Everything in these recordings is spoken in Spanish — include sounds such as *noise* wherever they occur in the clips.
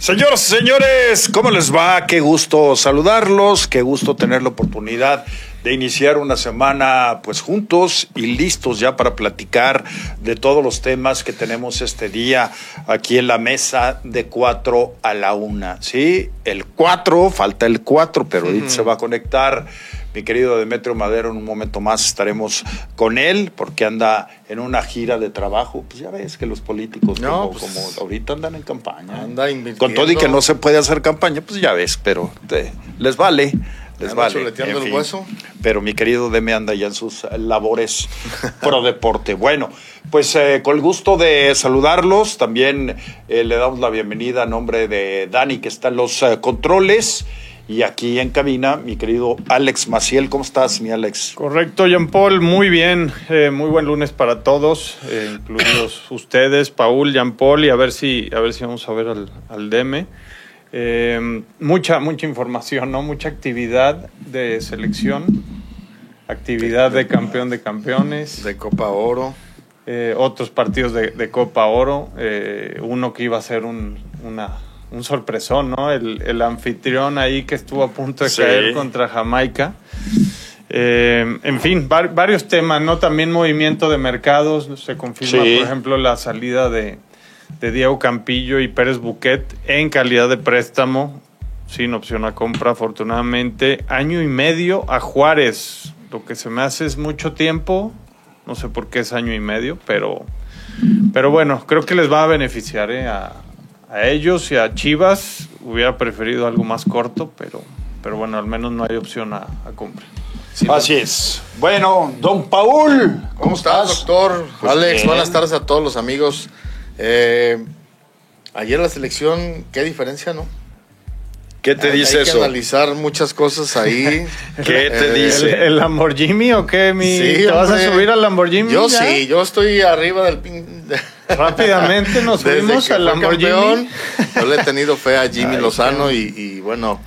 Señoras y señores, ¿cómo les va? Qué gusto saludarlos, qué gusto tener la oportunidad de iniciar una semana pues juntos y listos ya para platicar de todos los temas que tenemos este día aquí en la mesa de 4 a la 1. Sí, el 4, falta el 4, pero ahorita se va a conectar mi querido Demetrio Madero, en un momento más estaremos con él porque anda en una gira de trabajo. Pues ya ves que los políticos como, pues, como ahorita andan en campaña. Anda Con todo y que no se puede hacer campaña, pues ya ves, pero te- les vale. Les vale. en el hueso. Pero mi querido Deme anda ya en sus labores *laughs* pro deporte. Bueno, pues eh, con el gusto de saludarlos, también eh, le damos la bienvenida a nombre de Dani, que está en los eh, controles. Y aquí en cabina, mi querido Alex Maciel. ¿Cómo estás, mi Alex? Correcto, Jean Paul, muy bien, eh, muy buen lunes para todos, eh, incluidos *clears throat* ustedes, Paul, Jean Paul, y a ver si, a ver si vamos a ver al, al Deme. Eh, mucha, mucha información, ¿no? Mucha actividad de selección, actividad de campeón de campeones, De Copa Oro. otros partidos de, de Copa Oro, uno que iba a ser un, una, un sorpresón, ¿no? El, el anfitrión ahí que estuvo a punto de Sí. caer contra Jamaica. Eh, en fin, var- varios temas, ¿no? También movimiento de mercados. Se confirma, Sí. por ejemplo, la salida de, de Diego Campillo y Pérez Buquet en calidad de préstamo, sin opción a compra, afortunadamente. Año y medio a Juárez. Lo que se me hace es mucho tiempo. No sé por qué es año y medio, pero, pero bueno, creo que les va a beneficiar ¿eh? a, a ellos y a Chivas. Hubiera preferido algo más corto, pero, pero bueno, al menos no hay opción a, a compra. Así es. Bueno, don Paul. ¿Cómo estás, doctor? Pues Alex, bien. buenas tardes a todos los amigos. Eh, ayer la selección, qué diferencia, ¿no? ¿Qué te Hay- dice hay que eso? analizar muchas cosas ahí. *laughs* ¿Qué *laughs* te Eh, dice? ¿El, el Lamborghini o qué? Mi, Sí, ¿Te vas a subir al Lamborghini? Yo ya? sí, yo estoy arriba del pin. Rápidamente nos que al Lamborghini. campeón, yo le he tenido fe a Jimmy Ay, Lozano y, y bueno,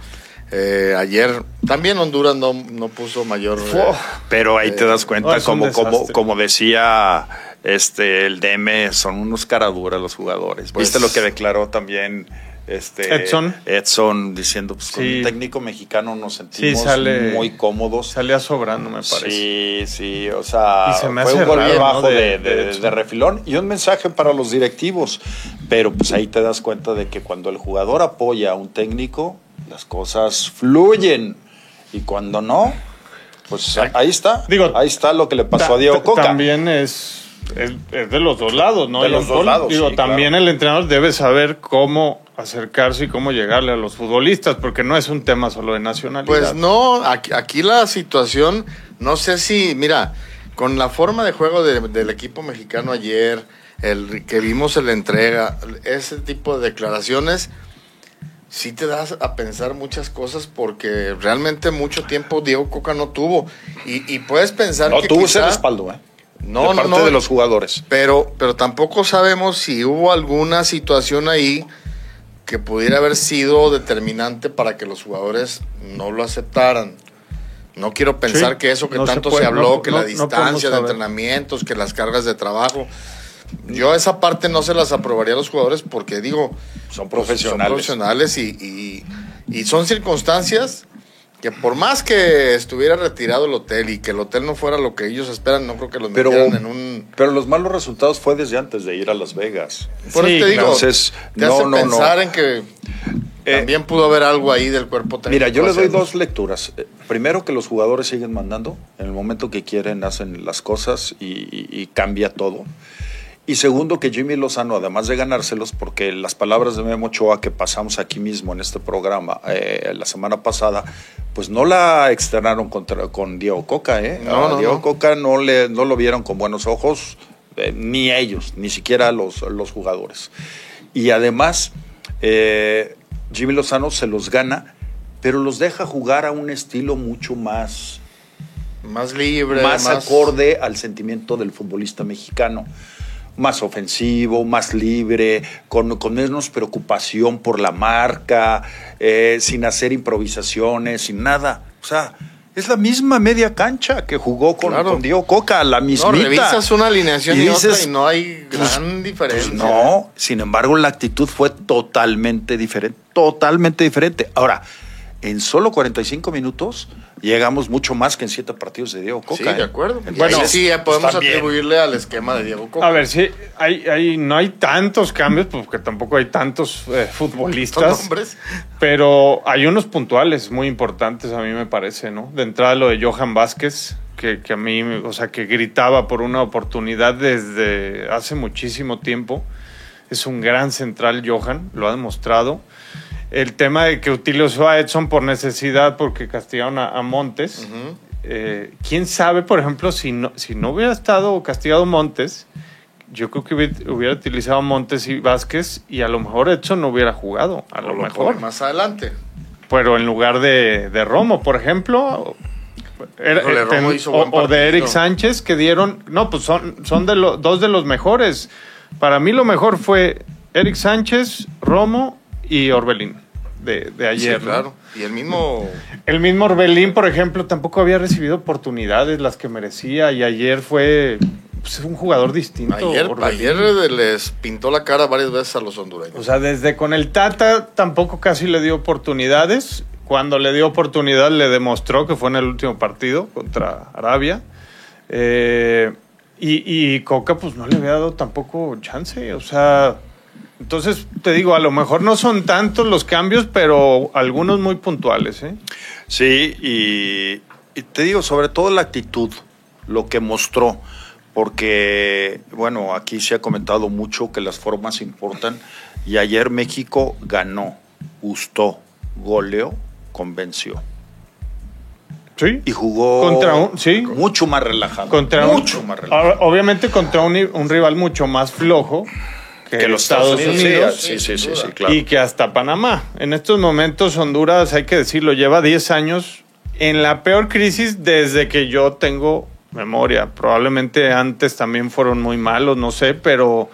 eh, ayer también Honduras no, no puso mayor. eh, Pero ahí te das cuenta, como, como, como decía este el DM, son unos caraduras los jugadores. Pues- ¿Viste lo que declaró también este Edson. Edson diciendo, pues con Sí. un técnico mexicano nos Sí, sentimos sale- muy cómodos. Salía sobrando, me parece. Sí, sí, o sea, se fue un raro, ¿no? bajo de, de- de- de de Edson. refilón y un mensaje para los directivos. Pero pues ahí te das cuenta de que cuando el jugador apoya a un técnico, las cosas fluyen. Y cuando no, pues ahí está. Digo, ahí está lo que le pasó a Diego Coca. También es, es, es de los dos lados, ¿no? De los dos lados, Digo, sí, también claro. el entrenador debe saber cómo acercarse y cómo llegarle a los futbolistas, porque no es un tema solo de nacionalidad. Pues no, aquí, aquí la situación, no sé si, mira, con la forma de juego de- del equipo mexicano ayer, el que vimos en la entrega, ese tipo de declaraciones, sí te das a pensar muchas cosas porque realmente mucho tiempo Diego Coca no tuvo. Y, y puedes pensar no que tuvo ese quizá- respaldo, ¿eh? No, de no, parte no. de los jugadores. Pero, pero tampoco sabemos si hubo alguna situación ahí que pudiera haber sido determinante para que los jugadores no lo aceptaran. No quiero pensar Sí, que eso que no tanto se, puede, habló, no- que no- la distancia de entrenamientos, que las cargas de trabajo. Yo esa parte no se las aprobaría a los jugadores porque digo, Son pues, profesionales. Son profesionales y, y- y son circunstancias que por más que estuviera retirado el hotel y que el hotel no fuera lo que ellos esperan, no creo que los Pero, metieran en un... pero los malos resultados fue desde antes de ir a Las Vegas. Por Sí, eso te digo, entonces, te no, hace no, no. pensar en que Eh, también pudo haber algo ahí del cuerpo técnico. Mira, yo le doy dos lecturas. Eh, Primero, que los jugadores siguen mandando. En el momento que quieren, hacen las cosas y, y- y cambia todo. Y segundo, que Jimmy Lozano, además de ganárselos, porque las palabras de Memo Ochoa que pasamos aquí mismo en este programa eh, la semana pasada, pues no la externaron contra, con Diego Coca. ¿eh? No, Diego no. Coca no, le, no lo vieron con buenos ojos, eh, ni ellos, ni siquiera los, los jugadores. Y además, eh, Jimmy Lozano se los gana, pero los deja jugar a un estilo mucho más Más libre, más, más, acorde al sentimiento del futbolista mexicano. Más ofensivo, más libre, con, con menos preocupación por la marca, eh, sin hacer improvisaciones, sin nada. O sea, Es la misma media cancha que jugó con, Claro. con Diego Coca, la No, mismita. revisas una alineación y, Y otra dices, y no hay pues, gran diferencia. Pues no, sin embargo, la actitud fue totalmente diferente, totalmente diferente. Ahora, en solo 45 minutos llegamos mucho más que en siete partidos de Diego Coca. Sí, de ¿eh? acuerdo. Entonces, Bueno, sí, eh, podemos atribuirle al esquema de Diego Coca. A ver, sí, hay, hay, no hay tantos cambios, pues, porque tampoco hay tantos eh, futbolistas. hombres. Pero hay unos puntuales muy importantes, a mí me parece, ¿no? De entrada lo de Johan Vázquez, que, que a mí, o sea, que gritaba por una oportunidad desde hace muchísimo tiempo. Es un gran central, Johan, lo ha demostrado. El tema de que utilizó a Edson por necesidad porque castigaron a, a Montes. Eh, ¿Quién sabe, por ejemplo, si no, si no hubiera estado castigado Montes, yo creo que hubiera, hubiera utilizado Montes y Vázquez y a lo mejor Edson no hubiera jugado, a lo O lo mejor. más adelante. Pero en lugar de, de Romo, por ejemplo, era- eh, ten- o, de Eric. Sánchez que dieron, no, pues son, son de lo- dos de los mejores. Para mí lo mejor fue Eric Sánchez, Romo y Orbelín de, de ayer. sí, ¿no? claro. Y el mismo. *laughs* El mismo Orbelín, por ejemplo, tampoco había recibido oportunidades las que merecía y ayer fue pues, un jugador distinto. Ayer, ayer les pintó la cara varias veces a los hondureños. O sea, desde con el Tata tampoco casi le dio oportunidades. Cuando le dio oportunidad le demostró que fue en el último partido contra Arabia. Eh, y, y Coca pues no le había dado tampoco chance. O sea, entonces te digo, a lo mejor no son tantos los cambios, pero algunos muy puntuales. ¿eh? Sí, y, y te digo, sobre todo la actitud, lo que mostró, porque, bueno, aquí se ha comentado mucho que las formas importan, y ayer México ganó, gustó, goleó, convenció. Sí. Y jugó Contra un- sí. mucho más relajado. Contra un- mucho más relajado. Obviamente contra un, un rival mucho más flojo que, que los Estados Unidos. Sí, sí, sí, sí, claro. Y que hasta Panamá. En estos momentos Honduras, hay que decirlo, lleva 10 años en la peor crisis desde que yo tengo memoria. Probablemente antes también fueron muy malos, no sé, pero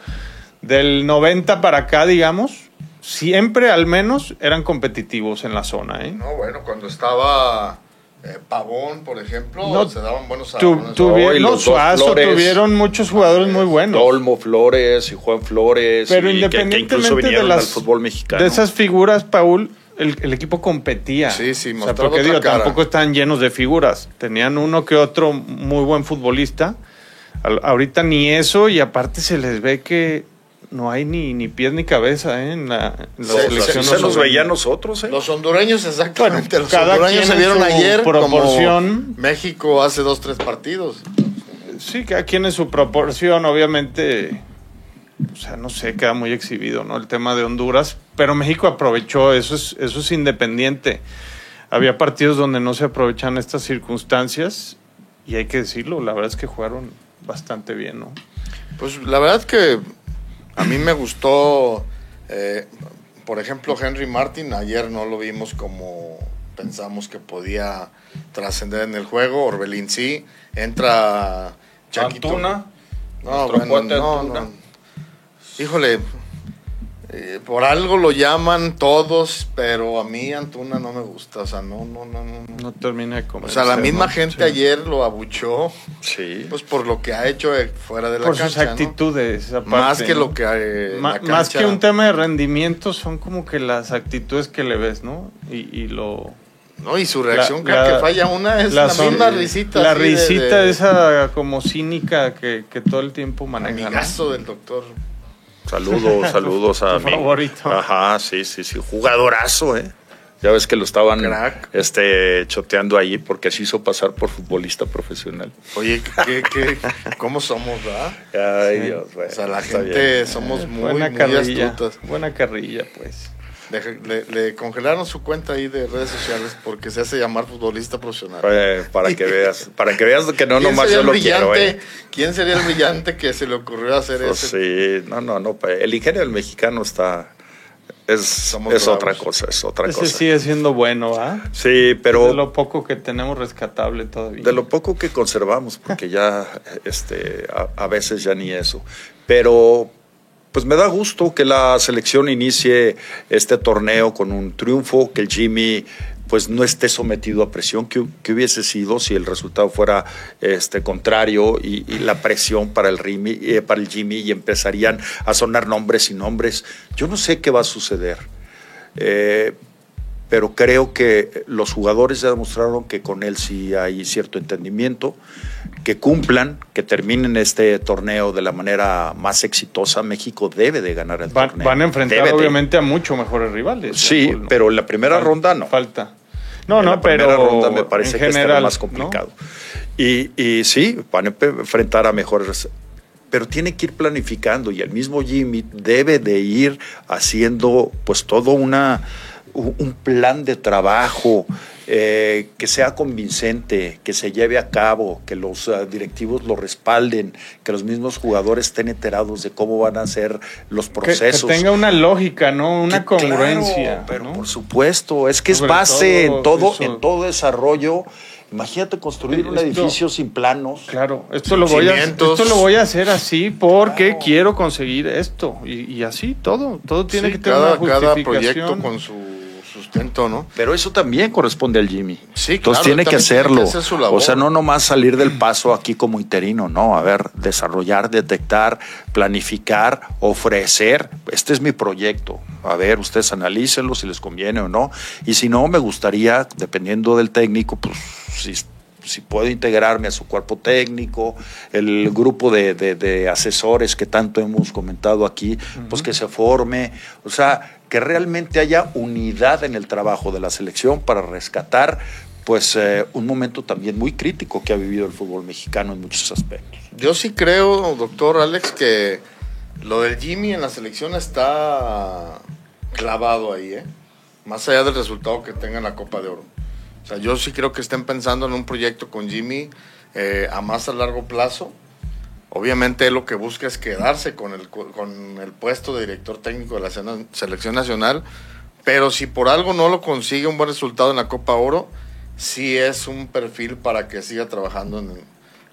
del 90 para acá, digamos, siempre al menos eran competitivos en la zona. ¿eh? No, bueno, cuando estaba eh, Pavón, por ejemplo, No, se daban buenos Tu- tuvieron, no, Suazo, Flores. tuvieron muchos jugadores muy buenos. Olmo Flores y Juan Flores, Pero y que- que, independientemente incluso de las al fútbol mexicano. de esas figuras, Paul, el, el equipo competía. Sí, sí, o sea, porque otra digo, cara. tampoco estaban llenos de figuras. Tenían uno que otro muy buen futbolista. Al- ahorita ni eso, y aparte se les ve que no hay ni, ni pies ni cabeza ¿eh? en la, en la Sí, selección. se, se nos hondureña. veía a nosotros, ¿eh? Los hondureños, exactamente. Bueno, los cada hondureños quien se vieron su ayer proporción. como México hace dos, tres partidos. Sí, cada quien en su proporción, obviamente. O sea, no sé, queda muy exhibido, ¿no? El tema de Honduras. Pero México aprovechó, eso es, eso es independiente. Había partidos donde no se aprovechan estas circunstancias. Y hay que decirlo, la verdad es que jugaron bastante bien, ¿no? Pues la verdad que a mí me gustó, eh, por ejemplo, Henry Martin. Ayer no lo vimos como pensamos que podía trascender en el juego. Orbelín sí. Entra Chaquito. Antuna, No, bueno, no. Híjole, eh, por algo lo llaman todos, pero a mí Antuna no me gusta. O sea, no, no, no, no. no. No termina de comer. O sea, la misma gente Sí. ayer lo abuchó, Sí. pues por lo que ha hecho fuera de la Por cancha. sus ¿no? actitudes. aparte, Más que ¿no? lo que eh, Ma- la más que un tema de rendimiento, son como que las actitudes que le ves, ¿no? Y, y lo. No, y su reacción La- cada la- que falla una es la, son- misma risita. La de- risita de- esa como cínica que, que todo el tiempo maneja. ¿no? Amigazo del doctor. Saludos, *laughs* saludos a mi favorito. Ajá, sí, sí, sí. Jugadorazo, ¿eh? Ya ves que lo estaban Crack. este, choteando ahí porque se hizo pasar por futbolista profesional. Oye, ¿qué, qué, ¿cómo somos, verdad? Ay, Sí. Dios, güey. O sea, la Está gente bien. somos muy, buena muy carrilla. astutas. Buena carrilla, pues. Le, le- le congelaron su cuenta ahí de redes sociales porque se hace llamar futbolista profesional. Eh, para que veas, para que veas que no ¿Quién nomás sería yo el lo brillante? quiero, ¿eh? ¿Quién sería el brillante que se le ocurrió hacer Pues ese? sí, no, no, no. pa- El ingenio del mexicano está. Es, es otra cosa, es otra Ese cosa. sigue siendo bueno, ¿ah? Sí, De pero lo poco que tenemos rescatable todavía. de lo poco que conservamos, porque ya este, a, a veces ya ni eso. Pero pues me da gusto que la selección inicie este torneo con un triunfo, que el Jimmy pues no esté sometido a presión que, que hubiese sido si el resultado fuera este contrario y, la presión para el, Rimi, eh, para el Jimmy y empezarían a sonar nombres y nombres. Yo no sé qué va a suceder. Eh, pero creo que los jugadores ya demostraron que con él sí hay cierto entendimiento, que cumplan, que terminen este torneo de la manera más exitosa. México debe de ganar el Van, torneo. van a enfrentar Debe de. obviamente a mucho mejores rivales. Sí, pero en la primera ronda no. Falta. No, En no, la primera pero ronda me parece en que general, está más ¿no? complicado. Y, y sí, van a enfrentar a mejores, pero tiene que ir planificando y el mismo Jimmy debe de ir haciendo pues todo una, un un plan de trabajo eh, que sea convincente, que se lleve a cabo, que los eh, directivos lo respalden, que los mismos jugadores estén enterados de cómo van a ser los Que- Que, procesos. tenga una lógica, ¿no? Una Que congruencia. claro, pero ¿no? por supuesto, es que es base en todo, eso. en todo desarrollo. Imagínate construir un edificio sin planos. Claro, esto lo, voy a, esto lo voy a hacer así porque Claro. quiero conseguir esto. Y, y así todo. Todo tiene Sí, que tener cada, una cada justificación. proyecto con su Pero eso también corresponde al Jimmy. Sí, Entonces claro, tiene él que también tiene hacerlo. que hacer su labor. o sea, no nomás salir del paso aquí como interino, no. A ver, desarrollar, detectar, planificar, ofrecer. Este es mi proyecto. A ver, ustedes analícenlo si les conviene o no. Y si no, me gustaría, dependiendo del técnico, pues si si puedo integrarme a su cuerpo técnico, el grupo de, de- de asesores que tanto hemos comentado aquí, pues que se forme, o sea, que realmente haya unidad en el trabajo de la selección para rescatar pues eh, un momento también muy crítico que ha vivido el fútbol mexicano en muchos aspectos. Yo sí creo, doctor Alex, que lo del Jimmy en la selección está clavado ahí, ¿eh? Más allá del resultado que tenga en la Copa de Oro. O sea, yo sí creo que estén pensando en un proyecto con Jimmy eh, a más a largo plazo. Obviamente lo que busca es quedarse con el, con el puesto de director técnico de la selección nacional, pero si por algo no lo consigue un buen resultado en la Copa Oro, sí es un perfil para que siga trabajando en,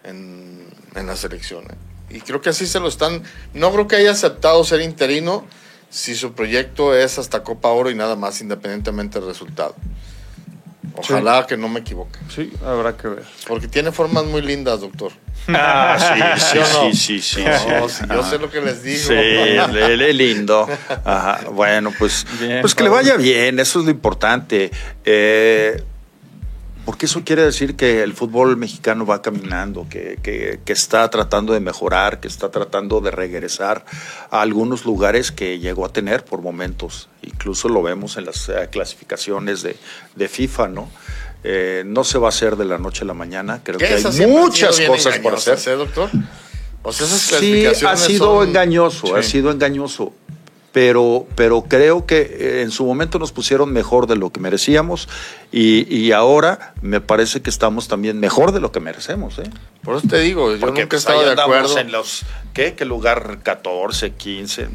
en, en la selección. ¿eh? Y creo que así se lo están. No creo que haya aceptado ser interino si su proyecto es hasta Copa Oro y nada más, independientemente del resultado. Ojalá que no me equivoque. Sí, habrá que ver. Porque tiene formas muy lindas, doctor. Ah, sí, ¿Sí no? sí, sí, sí, No, sí. yo sé lo que les digo. Sí, le- le- lindo. Ajá. Bueno, pues, Bien, pues que le vaya bien, eso es lo importante. Eh, porque eso quiere decir que el fútbol mexicano va caminando, que, que- que está tratando de mejorar, que está tratando de regresar a algunos lugares que llegó a tener por momentos. Incluso lo vemos en las eh, clasificaciones de, de FIFA, ¿no? Eh, no se va a hacer de la noche a la mañana. Creo que hay muchas cosas por hacer. ¿eh, doctor? O sea, esas Sí, ha sido son- engañoso, ha sido engañoso. Pero, pero creo que eh, en su momento nos pusieron mejor de lo que merecíamos y, y ahora me parece que estamos también mejor de lo que merecemos. ¿eh? Por eso te digo, yo Porque, nunca he pues, estado de acuerdo. en los, ¿qué? ¿Qué lugar 14, 15? Eh,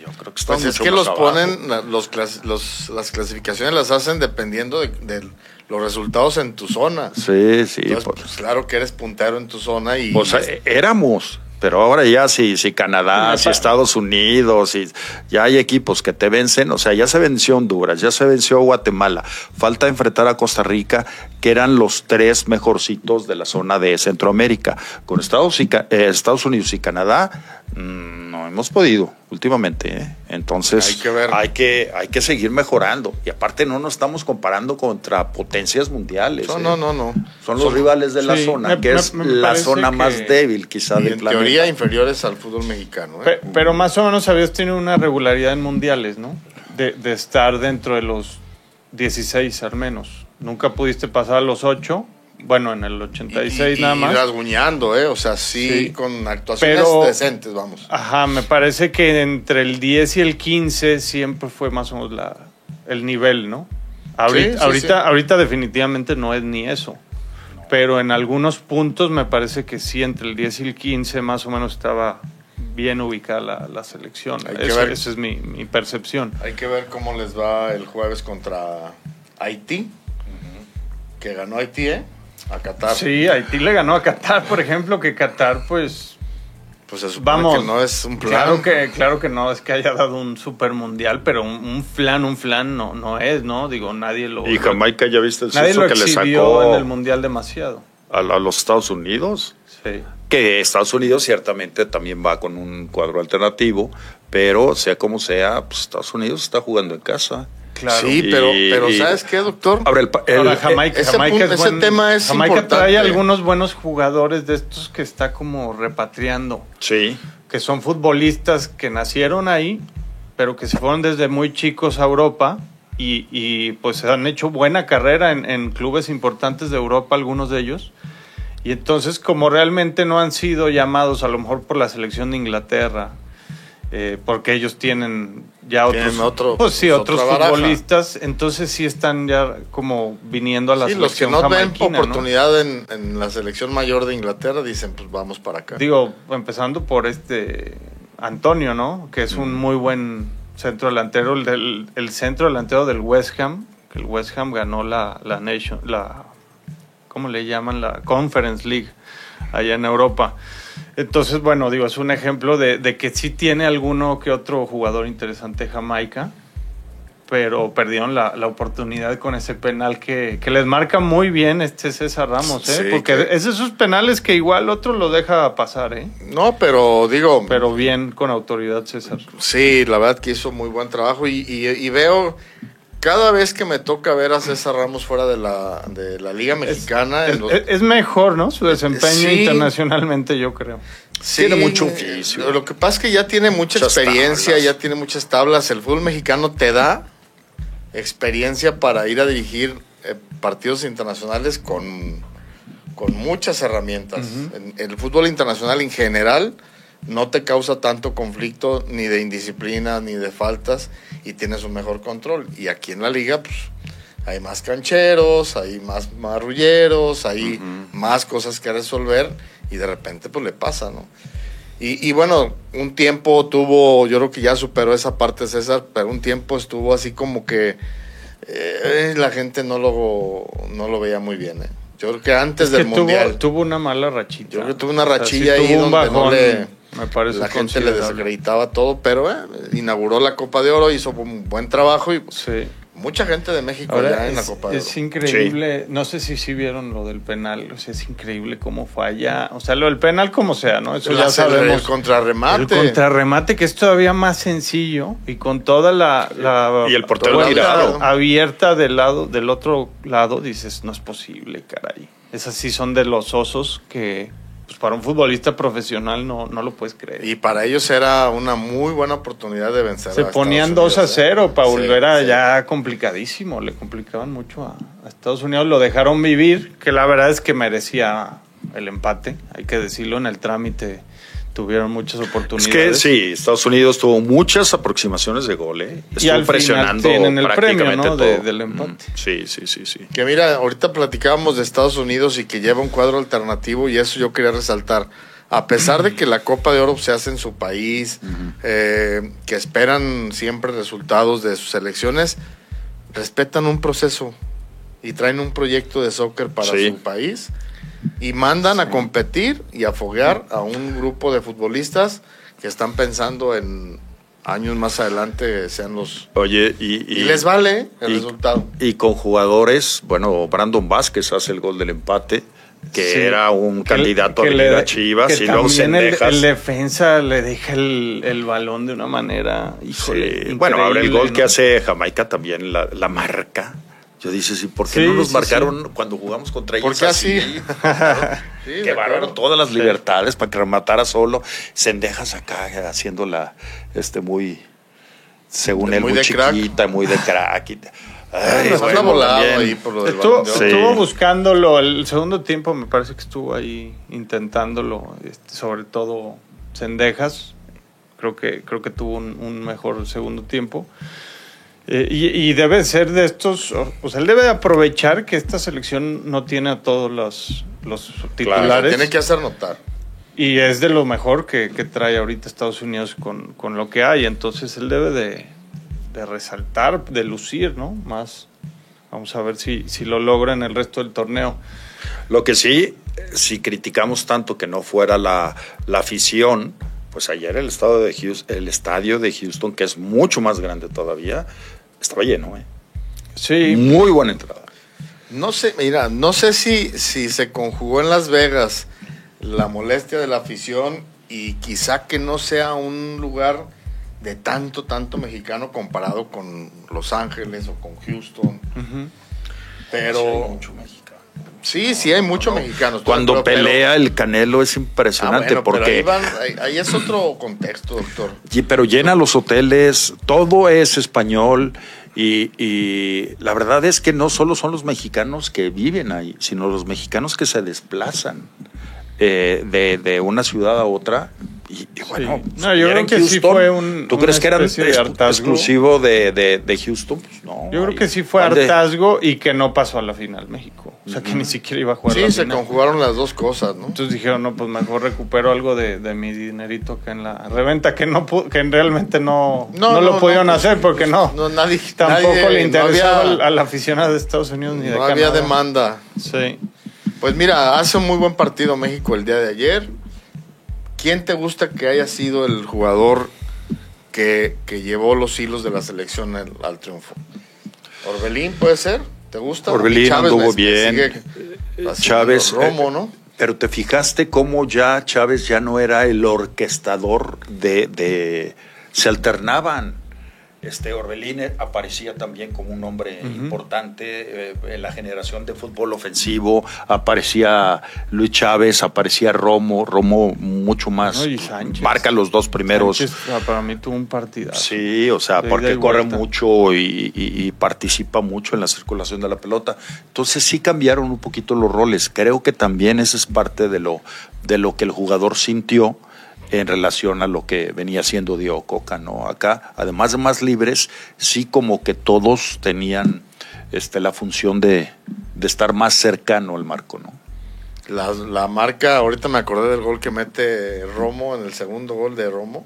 Yo creo que estamos Pues es que los abajo. ponen, los, los- las clasificaciones las hacen dependiendo de, de los resultados en tu zona. Sí, sí. Entonces, pues, claro que eres puntero en tu zona y... O sea, éramos, pero ahora ya si, si Canadá, si Estados Unidos, y ya hay equipos que te vencen, o sea, ya se venció Honduras, ya se venció Guatemala, falta enfrentar a Costa Rica, que eran los tres mejorcitos de la zona de Centroamérica. Con Estados, y eh, Estados Unidos y Canadá mm, no hemos podido últimamente. ¿eh? Entonces Hay que ver. hay que hay que seguir mejorando. Y aparte no nos estamos comparando contra potencias mundiales. No, ¿eh? no, no, no. Son los rivales de la Sí, zona, me- que me- es me la zona más débil quizá del en planeta. teoría inferiores al fútbol mexicano. ¿eh? Pe- Pero más o menos habías tenido una regularidad en mundiales, ¿no? De, de estar dentro de los 16 al menos. Nunca pudiste pasar a los 8. Bueno, en el 86 y, nada y más. rasguñando, ¿eh? O sea, sí, Sí. con actuaciones Pero- decentes, vamos. Ajá, me parece que entre el 10 y el 15 siempre fue más o menos la, el nivel, ¿no? Ahorita, Sí, sí, ahorita, sí. ahorita definitivamente no es ni eso. Pero en algunos puntos me parece que sí, entre el 10 y el 15 más o menos estaba bien ubicada la, la selección. Eso- ver. Esa es mi, mi percepción. Hay que ver cómo les va el jueves contra Haití. Que ganó Haití, ¿eh? A Qatar. Sí, Haití le ganó a Qatar, por ejemplo, que Qatar, pues, Pues se supone Vamos, que no es un plan. Claro que, claro que no es que haya dado un super mundial, pero un, un flan, un flan no, no es, ¿no? Digo, nadie lo. Y Jamaica, ¿ya viste el Nadie lo que le sacó en el mundial demasiado. a, a los Estados Unidos? Sí. Que Estados Unidos ciertamente también va con un cuadro alternativo, pero sea como sea, pues Estados Unidos está jugando en casa. Claro. Sí, pero, Y- pero y- ¿sabes qué, doctor? Ahora, el, el- Ahora, Jamaica, ese Jamaica punto- es ese buen- tema es Jamaica importante. trae algunos buenos jugadores de estos que está como repatriando, sí, que son futbolistas que nacieron ahí, pero que se fueron desde muy chicos a Europa y, y, pues han hecho buena carrera en, en clubes importantes de Europa, algunos de ellos. Y entonces, como realmente no han sido llamados a lo mejor por la selección de Inglaterra, eh, porque ellos tienen ya otros, Tienen otro- pues sí, otros futbolistas, entonces sí están ya como viniendo a la Sí, los que selección no ven oportunidad en, en la selección mayor de Inglaterra dicen, pues vamos para acá. Digo, empezando por este Antonio, ¿no? Que es un muy buen centro delantero, el, del- el centro delantero del West Ham, que el West Ham ganó la, la Nation, la, ¿cómo le llaman? La Conference League allá en Europa. Entonces, bueno, digo, es un ejemplo de, de que sí tiene alguno que otro jugador interesante Jamaica, pero perdieron la, la oportunidad con ese penal que, que les marca muy bien este César Ramos, ¿eh? Sí, Porque que- es esos penales que igual otro lo deja pasar, ¿eh? No, pero digo, Pero bien con autoridad César. sí, la verdad que hizo muy buen trabajo y, y- y veo, cada vez que me toca ver a César Ramos fuera de la, de la Liga Mexicana, Es, los- es- es mejor, ¿no? Su desempeño Sí. internacionalmente, yo creo. Sí, Tiene mucho oficio. Lo que pasa es que ya tiene mucha Muchas experiencia, tablas. ya tiene muchas tablas. El fútbol mexicano te da experiencia para ir a dirigir eh, partidos internacionales con, con muchas herramientas. En- el fútbol internacional en general no te causa tanto conflicto ni de indisciplina ni de faltas y tienes un mejor control. Y aquí en la liga, pues hay más cancheros, hay más marrulleros, hay más cosas que resolver y de repente pues le pasa, ¿no? Y, y bueno, un tiempo tuvo, yo creo que ya superó esa parte César, pero un tiempo estuvo así como que eh, la gente no lo, no lo veía muy bien. ¿eh? Yo creo que antes Es que del Mundial, tuvo, tuvo una mala rachita. yo creo que tuvo una O sea, rachilla sí ahí tuvo un donde no le, me parece la gente le desacreditaba todo, pero eh, inauguró la Copa de Oro, hizo un buen trabajo y Sí. mucha gente de México Ahora ya en la es, Copa de Oro. es increíble, no sé si sí vieron lo del penal, o sea, es increíble cómo falla, o sea, lo del penal como sea, ¿no? Eso ya sabemos. El contrarremate. El contrarremate que es todavía más sencillo y con toda la, la Y el portero tirado. abierta del lado del otro lado dices no es posible caray esas sí son de los osos que pues, para un futbolista profesional no, no lo puedes creer Y para ellos era una muy buena oportunidad de vencer. se a ponían Estados 2 a Unidos, 0 ¿eh? Paul Sí, era sí. ya complicadísimo le complicaban mucho a, a Estados Unidos lo dejaron vivir que la verdad es que merecía el empate hay que decirlo en el trámite tuvieron muchas Es oportunidades que sí, Estados Unidos tuvo muchas aproximaciones de gol, ¿eh? Y Estuvo al final presionando tienen el premio, prácticamente ¿no? de- todo. del empate. Mm, Sí, sí, sí, sí. Que mira, ahorita platicábamos de Estados Unidos y que lleva un cuadro alternativo y eso yo quería resaltar. A pesar de que la Copa de Oro se hace en su país, eh, que esperan siempre resultados de sus elecciones, respetan un proceso y traen un proyecto de soccer para Sí. su país y mandan a competir y a foguear a un grupo de futbolistas que están pensando en años más adelante sean los... Oye, y, Y, les vale el y- resultado. Y con jugadores, bueno, Brandon Vázquez hace el gol del empate, que Sí. era un Que- candidato que a venir a Chivas, que y luego el, Sendejas. el defensa le deja el, el balón de una manera. Sí. Híjole, Bueno, ahora el gol que hace Jamaica también la, la marca. Yo dices, ¿y por qué Sí, no nos sí, marcaron cuando jugamos contra ellos? ¿Por qué así? *laughs* Sí, bárbaro, acuerdo. todas las libertades para que rematara solo. Sendejas acá haciéndola este, muy, según De él, muy muy, de crack. muy de crack. y- *laughs* Ay, Nos bueno, anda volado también. ahí por lo del Estuvo. Sí. buscándolo el segundo tiempo, me parece que estuvo ahí intentándolo, este, sobre todo Sendejas. Creo que, creo que tuvo un, un mejor segundo tiempo. Eh, y, y debe ser de estos, o sea, él debe aprovechar que esta selección no tiene a todos los, los Claro, titulares. tiene que hacer notar. Y es de lo mejor que, que trae ahorita Estados Unidos con, con lo que hay. Entonces él debe de, de resaltar, de lucir, ¿no? Más. Vamos a ver si, si lo logra en el resto del torneo. Lo que sí, si criticamos tanto que no fuera la, la afición, pues ayer el, estado de Houston, el estadio de Houston, que es mucho más grande todavía, estaba lleno. ¿eh? Sí. Muy buena entrada. No sé, mira, no sé si, si se conjugó en Las Vegas la molestia de la afición y quizá que no sea un lugar de tanto, tanto mexicano comparado con Los Ángeles o con Houston. Pero Sí, hay mucho mexicano. Sí, sí hay muchos mexicanos. Cuando pero- pelea el Canelo es Ah, impresionante pero porque ahí, van- ahí- ahí es otro contexto, doctor. Y- pero llena los hoteles, todo es español y, y la verdad es que no solo son los mexicanos que viven ahí, sino los mexicanos que se desplazan eh, de, de una ciudad a otra. Y, y bueno, Sí. No, yo creo que sí fue un- ¿Tú crees que de hartazgo? exclusivo de, de- de Houston? Pues no. Yo creo que sí fue hartazgo y que no pasó a la final México. O sea, que ni siquiera iba a jugar Sí, la se final. conjugaron las dos cosas, ¿no? Entonces dijeron, no, pues mejor recupero algo de, de mi dinerito que en la reventa, que no que realmente no, no, lo pudieron pues, hacer porque no. No, nadie, Tampoco nadie- le no interesaba había- al, al aficionado de Estados Unidos ni de no había Canadá. demanda. Sí. Pues mira, hace un muy buen partido México el día de ayer. ¿Quién te gusta que haya sido el jugador que, que llevó los hilos de la selección al, al triunfo? ¿Orbelín puede ser? ¿Te gusta? Orbelín Chávez anduvo bien. Eh, haciendo Chávez. Romo, eh, ¿no? Pero te fijaste cómo ya Chávez ya no era el orquestador de. de se alternaban. Este Orbelín eh, aparecía también como un hombre importante eh, en la generación de fútbol ofensivo. Aparecía Luis Chávez, aparecía Romo. Romo mucho más. No. Marca los dos primeros. Sánchez, ah, para mí tuvo un partidazo. Sí, o sea, De porque corre mucho y, y- y participa mucho en la circulación de la pelota. Entonces sí cambiaron un poquito los roles. Creo que también esa es parte de lo, de lo que el jugador sintió en relación a lo que venía haciendo Diego Coca, ¿no? Acá, además de más libres, sí como que todos tenían este, la función de, de estar más cercano al marco, ¿no? La, la marca, ahorita me acordé del gol que mete Romo en el segundo gol de Romo.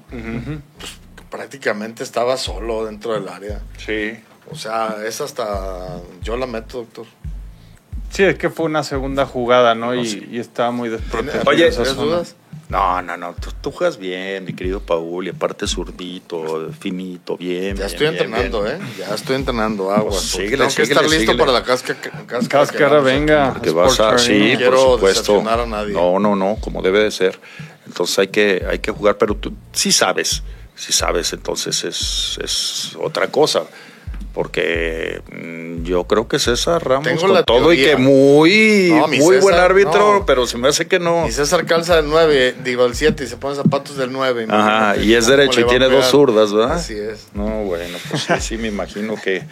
Prácticamente estaba solo dentro del área. Sí. O sea, es hasta. Yo la meto, doctor. Sí, es que fue una segunda jugada, ¿no? Y, sí. y estaba muy desprotegido. Oye, ¿tienes zona. dudas? No, no, no, tú, tú juegas bien, mi querido Paul, y aparte zurdito, finito, bien. Ya bien, estoy bien, entrenando, bien. ¿eh? Ya estoy entrenando aguas. Pues síguele, tengo que síguele, estar listo para la casca, casca Cáscara, que venga. Porque vas a, sí. No quiero por supuesto. a nadie. No, no, no, como debe de ser. Entonces hay que, hay que jugar, pero tú sí sabes, sí sabes, entonces es, es otra cosa. Porque mm, yo creo que César Ramos Tengo con la todo y que muy, No, muy buen árbitro, no. pero se me hace que no. Y César calza el 9, digo el 7 y se pone zapatos del 9. Ajá, y es derecho y tiene dos zurdas, ¿verdad? Así es. No, bueno, pues sí, sí me imagino que,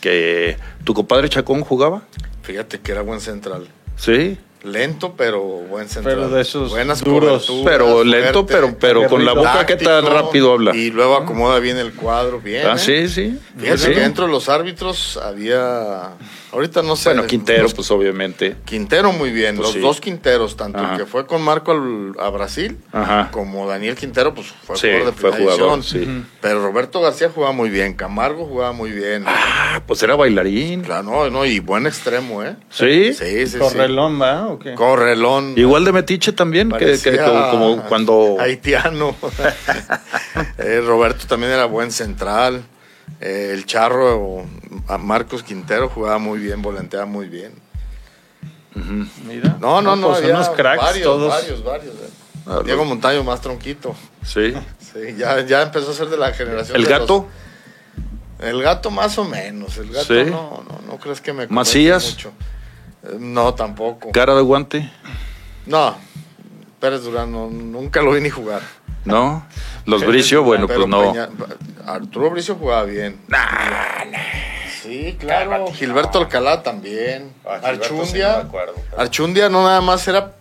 que tu compadre Chacón jugaba. Fíjate que era buen central. Sí, Lento, pero buen central. Pero de esos Buenas duros. pero lento, fuerte, pero, pero con la boca qué tan rápido habla. Y luego acomoda bien el cuadro, bien. Ah, ¿eh? sí, sí. Fíjate Sí. que dentro de los árbitros había. Ahorita no sé. Bueno, Quintero, los- pues obviamente. Quintero muy bien. Pues los sí. dos Quinteros, tanto Ajá. el que fue con Marco al- a Brasil Ajá. como Daniel Quintero, pues fue Sí, jugador de fue jugador, sí. Pero Roberto García jugaba muy bien. Camargo jugaba muy bien. Ah, pues era bailarín. Claro, no, no, y buen extremo, ¿eh? Sí. Sí, sí, sí. Correlón, ¿va? ¿O qué? Correlón. Igual de metiche también, que, que Parecía como, como cuando. Haitiano. *laughs* Eh, Roberto también era buen central. Eh, el Charro, a Marcos Quintero, jugaba muy bien, volanteaba muy bien. Mira. No, no, no. pues había unos cracks varios, todos. Varios, varios. eh. Ah, Diego Montaño más tronquito. Sí. Sí, ya, ya empezó a ser de la generación. ¿El de gato? los- el gato más o menos. El gato Sí. no, no, no crees que me ¿Macías? mucho. Eh, No, tampoco. Cara de guante. No, Pérez Durán no, nunca lo vi ni jugar. ¿No? *laughs* Los Bricio, bueno, Pero pues no. Peña- Arturo Bricio jugaba bien. Sí, claro. Gilberto Alcalá también. Ah, sí, Archundia. no me acuerdo, pero- Archundia no nada más era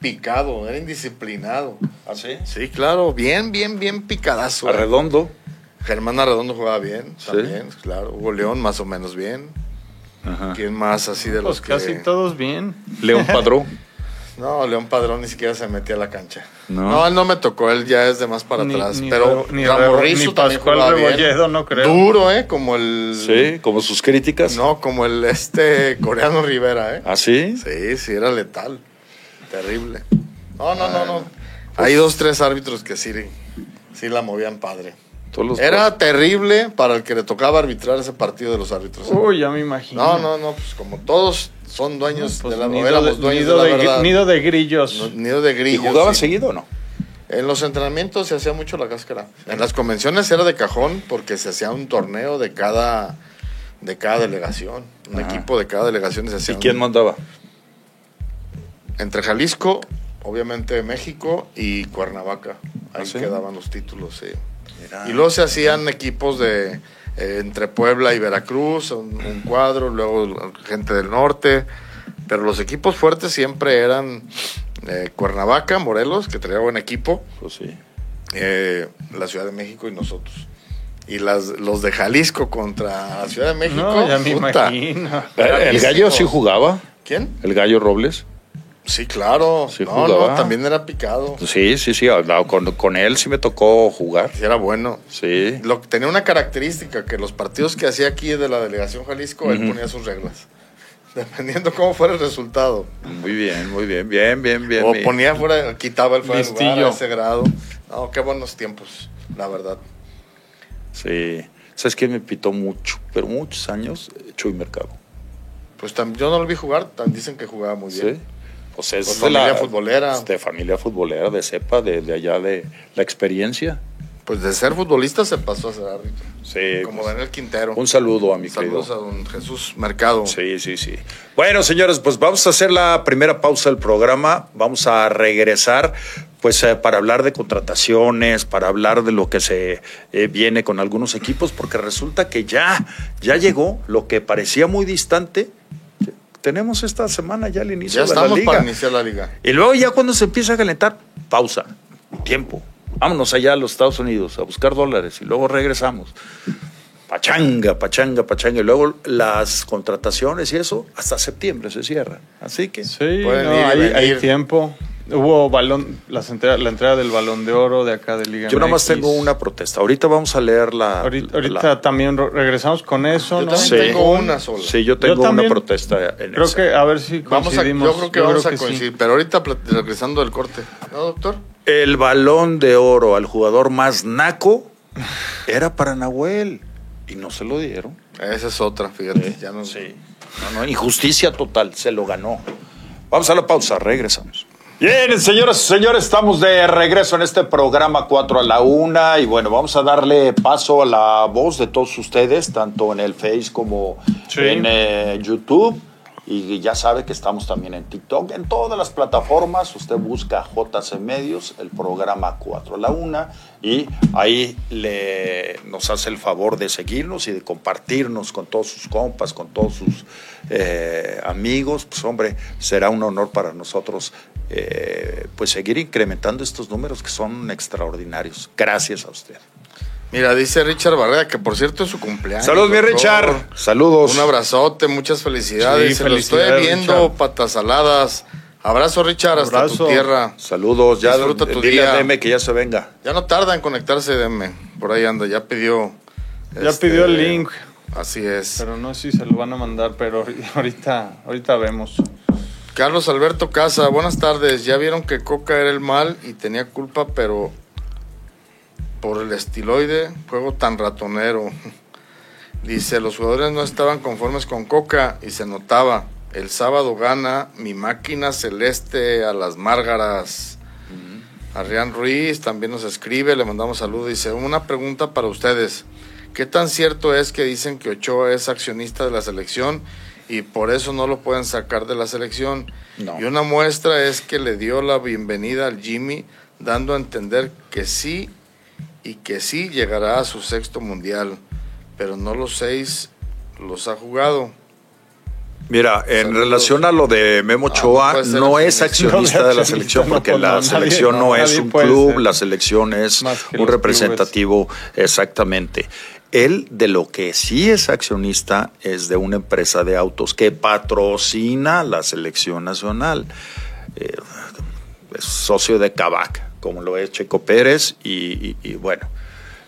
picado, era indisciplinado. ¿Ah, sí? Sí, claro. Bien, bien, bien picadazo. eh. Arredondo. Germán Arredondo jugaba bien Sí. también, claro. Hugo León más o menos bien. Ajá. ¿Quién más así de Pues los que...? casi todos bien. León Padrón. *laughs* No, León Padrón ni siquiera se metía a la cancha. No. No, él no me tocó, él ya es de más para Ni- atrás. ni pero ni Ramorrizo también Pascual jugaba bien. Rebolledo, no creo. Duro, ¿eh? Como el... Sí, como sus críticas. No, como el este *laughs* coreano Rivera, ¿eh? ¿Ah, sí? Sí, sí, era letal. Terrible. No, no, no, no. Hay dos, tres árbitros que sí, sí la movían padre. Todos los- Era terrible para el que le tocaba arbitrar ese partido de los árbitros. ¿eh? Uy, ya me imagino. No, no, no, pues como todos son dueños Pues de la nido, de, dueños nido de la de nido de grillos. Nido de ¿Y grillos. jugaban sí. seguido o no? En los entrenamientos se hacía mucho la cáscara. En las convenciones era de cajón porque se hacía un torneo de cada de cada delegación, un Ajá. equipo de cada delegación y se hacía ¿Y un- quién mandaba? entre Jalisco, obviamente México y Cuernavaca. Ahí ¿Ah, sí? quedaban los títulos, sí. Y luego se hacían equipos de eh, entre Puebla y Veracruz, un, un cuadro, luego gente del norte. Pero los equipos fuertes siempre eran eh, Cuernavaca, Morelos, que tenía buen equipo, Pues sí. eh, la Ciudad de México y nosotros. Y las, los de Jalisco contra la Ciudad de México. no, ya me puta. imagino. ¿El gallo sí jugaba? ¿Quién? ¿El gallo Robles? Sí, claro. Sí no, no, también era picado. Sí, sí, sí. Con, con él sí me tocó jugar. Sí, era bueno. Sí. Lo, tenía una característica que los partidos que hacía aquí de la delegación Jalisco, él ponía sus reglas. *laughs* Dependiendo cómo fuera el resultado. Muy bien, muy bien, bien, bien, bien. o ponía fuera, quitaba el fuera de lugar a ese grado. No, qué buenos tiempos, la verdad. Sí. ¿Sabes quién me pitó mucho? Pero muchos años, Chuy Mercado. Pues yo no lo vi jugar, tan dicen que jugaba muy bien. Sí. Pues es Pues de la familia futbolera. De familia futbolera, de cepa, de, de allá de la experiencia. Pues de ser futbolista se pasó a ser árbitro. Sí. Como pues, Daniel Quintero. un saludo a mi querido. Saludos a don Jesús Mercado. Sí, sí, sí. Bueno, señores, pues vamos a hacer la primera pausa del programa. Vamos a regresar, pues, eh, para hablar de contrataciones, para hablar de lo que se eh, viene con algunos equipos, porque resulta que ya, ya llegó lo que parecía muy distante. Tenemos esta semana ya el inicio Ya de la estamos liga. para iniciar la liga. Y luego ya cuando se empieza a calentar, pausa, tiempo. Vámonos allá a los Estados Unidos a buscar dólares y luego regresamos. Pachanga, pachanga, pachanga. Y luego las contrataciones y eso, hasta septiembre se cierran. Así que Sí, no, ir hay, tiempo. Hubo balón, las entrega- la entrega del balón de oro de acá de Liga yo nada más tengo una protesta. Ahorita vamos a leer la. Ahorita, la- también re- regresamos con eso, Yo ¿no? también Sí. tengo una sola. Sí, yo tengo una protesta en Creo esa. que a ver si Vamos a, coincidimos. yo creo que vamos a sí. coincidir. Pero ahorita regresando del corte. ¿No, doctor? El balón de oro al jugador más naco era para Nahuel. Y no se lo dieron. Esa es otra, fíjate. Ya no, Sí. No, no, injusticia total, se lo ganó. Vamos a la pausa, regresamos. Bien, señoras y señores, estamos de regreso en este programa 4 a la 1 y bueno, vamos a darle paso a la voz de todos ustedes, tanto en el Face como Sí. en eh, YouTube. Y ya sabe que estamos también en TikTok, en todas las plataformas. Usted busca JC Medios, el programa 4 a la 1, y ahí le, nos hace el favor de seguirnos y de compartirnos con todos sus compas, con todos sus eh, amigos. Pues hombre, será un honor para nosotros eh, pues seguir incrementando estos números que son extraordinarios. Gracias a usted. Mira, dice Richard Barrera que por cierto es su cumpleaños. Saludos, mi. Richard. Saludos. Un abrazote, muchas felicidades. Sí, Se lo estoy felicidades, viendo, Richard. patas saladas. Abrazo, Richard, hasta tu tierra. Saludos. Ya Disfruta tu día. Deme que ya se venga. Ya no tarda en conectarse, Deme. Por ahí anda, ya pidió. Ya este, pidió el link, Así es. pero no sé si se lo van a mandar, pero *laughs* ahorita, ahorita vemos. Carlos Alberto Casa, buenas tardes. Ya vieron que Coca era el mal y tenía culpa, pero por el estiloide, juego tan ratonero. Dice, los jugadores no estaban conformes con Coca y se notaba. El sábado gana mi máquina celeste a las Márgaras. Arrián Ruiz también nos escribe, le mandamos saludos. Dice, una pregunta para ustedes. ¿Qué tan cierto es que dicen que Ochoa es accionista de la selección y por eso no lo pueden sacar de la selección? No. Y una muestra es que le dio la bienvenida al Jimmy, dando a entender que sí y que sí llegará a su sexto mundial, pero no los seis los ha jugado. Mira, en Saludos. relación a lo de Memo Ah, Ochoa, no es *laughs* accionista. No, de la selección porque la nadie- selección no, es un club, ser. la selección es un representativo exactamente. Él de lo que sí es accionista es de una empresa de autos que patrocina la selección nacional. Eh, es socio de Cabac, como lo es Checo Pérez y, y- y bueno,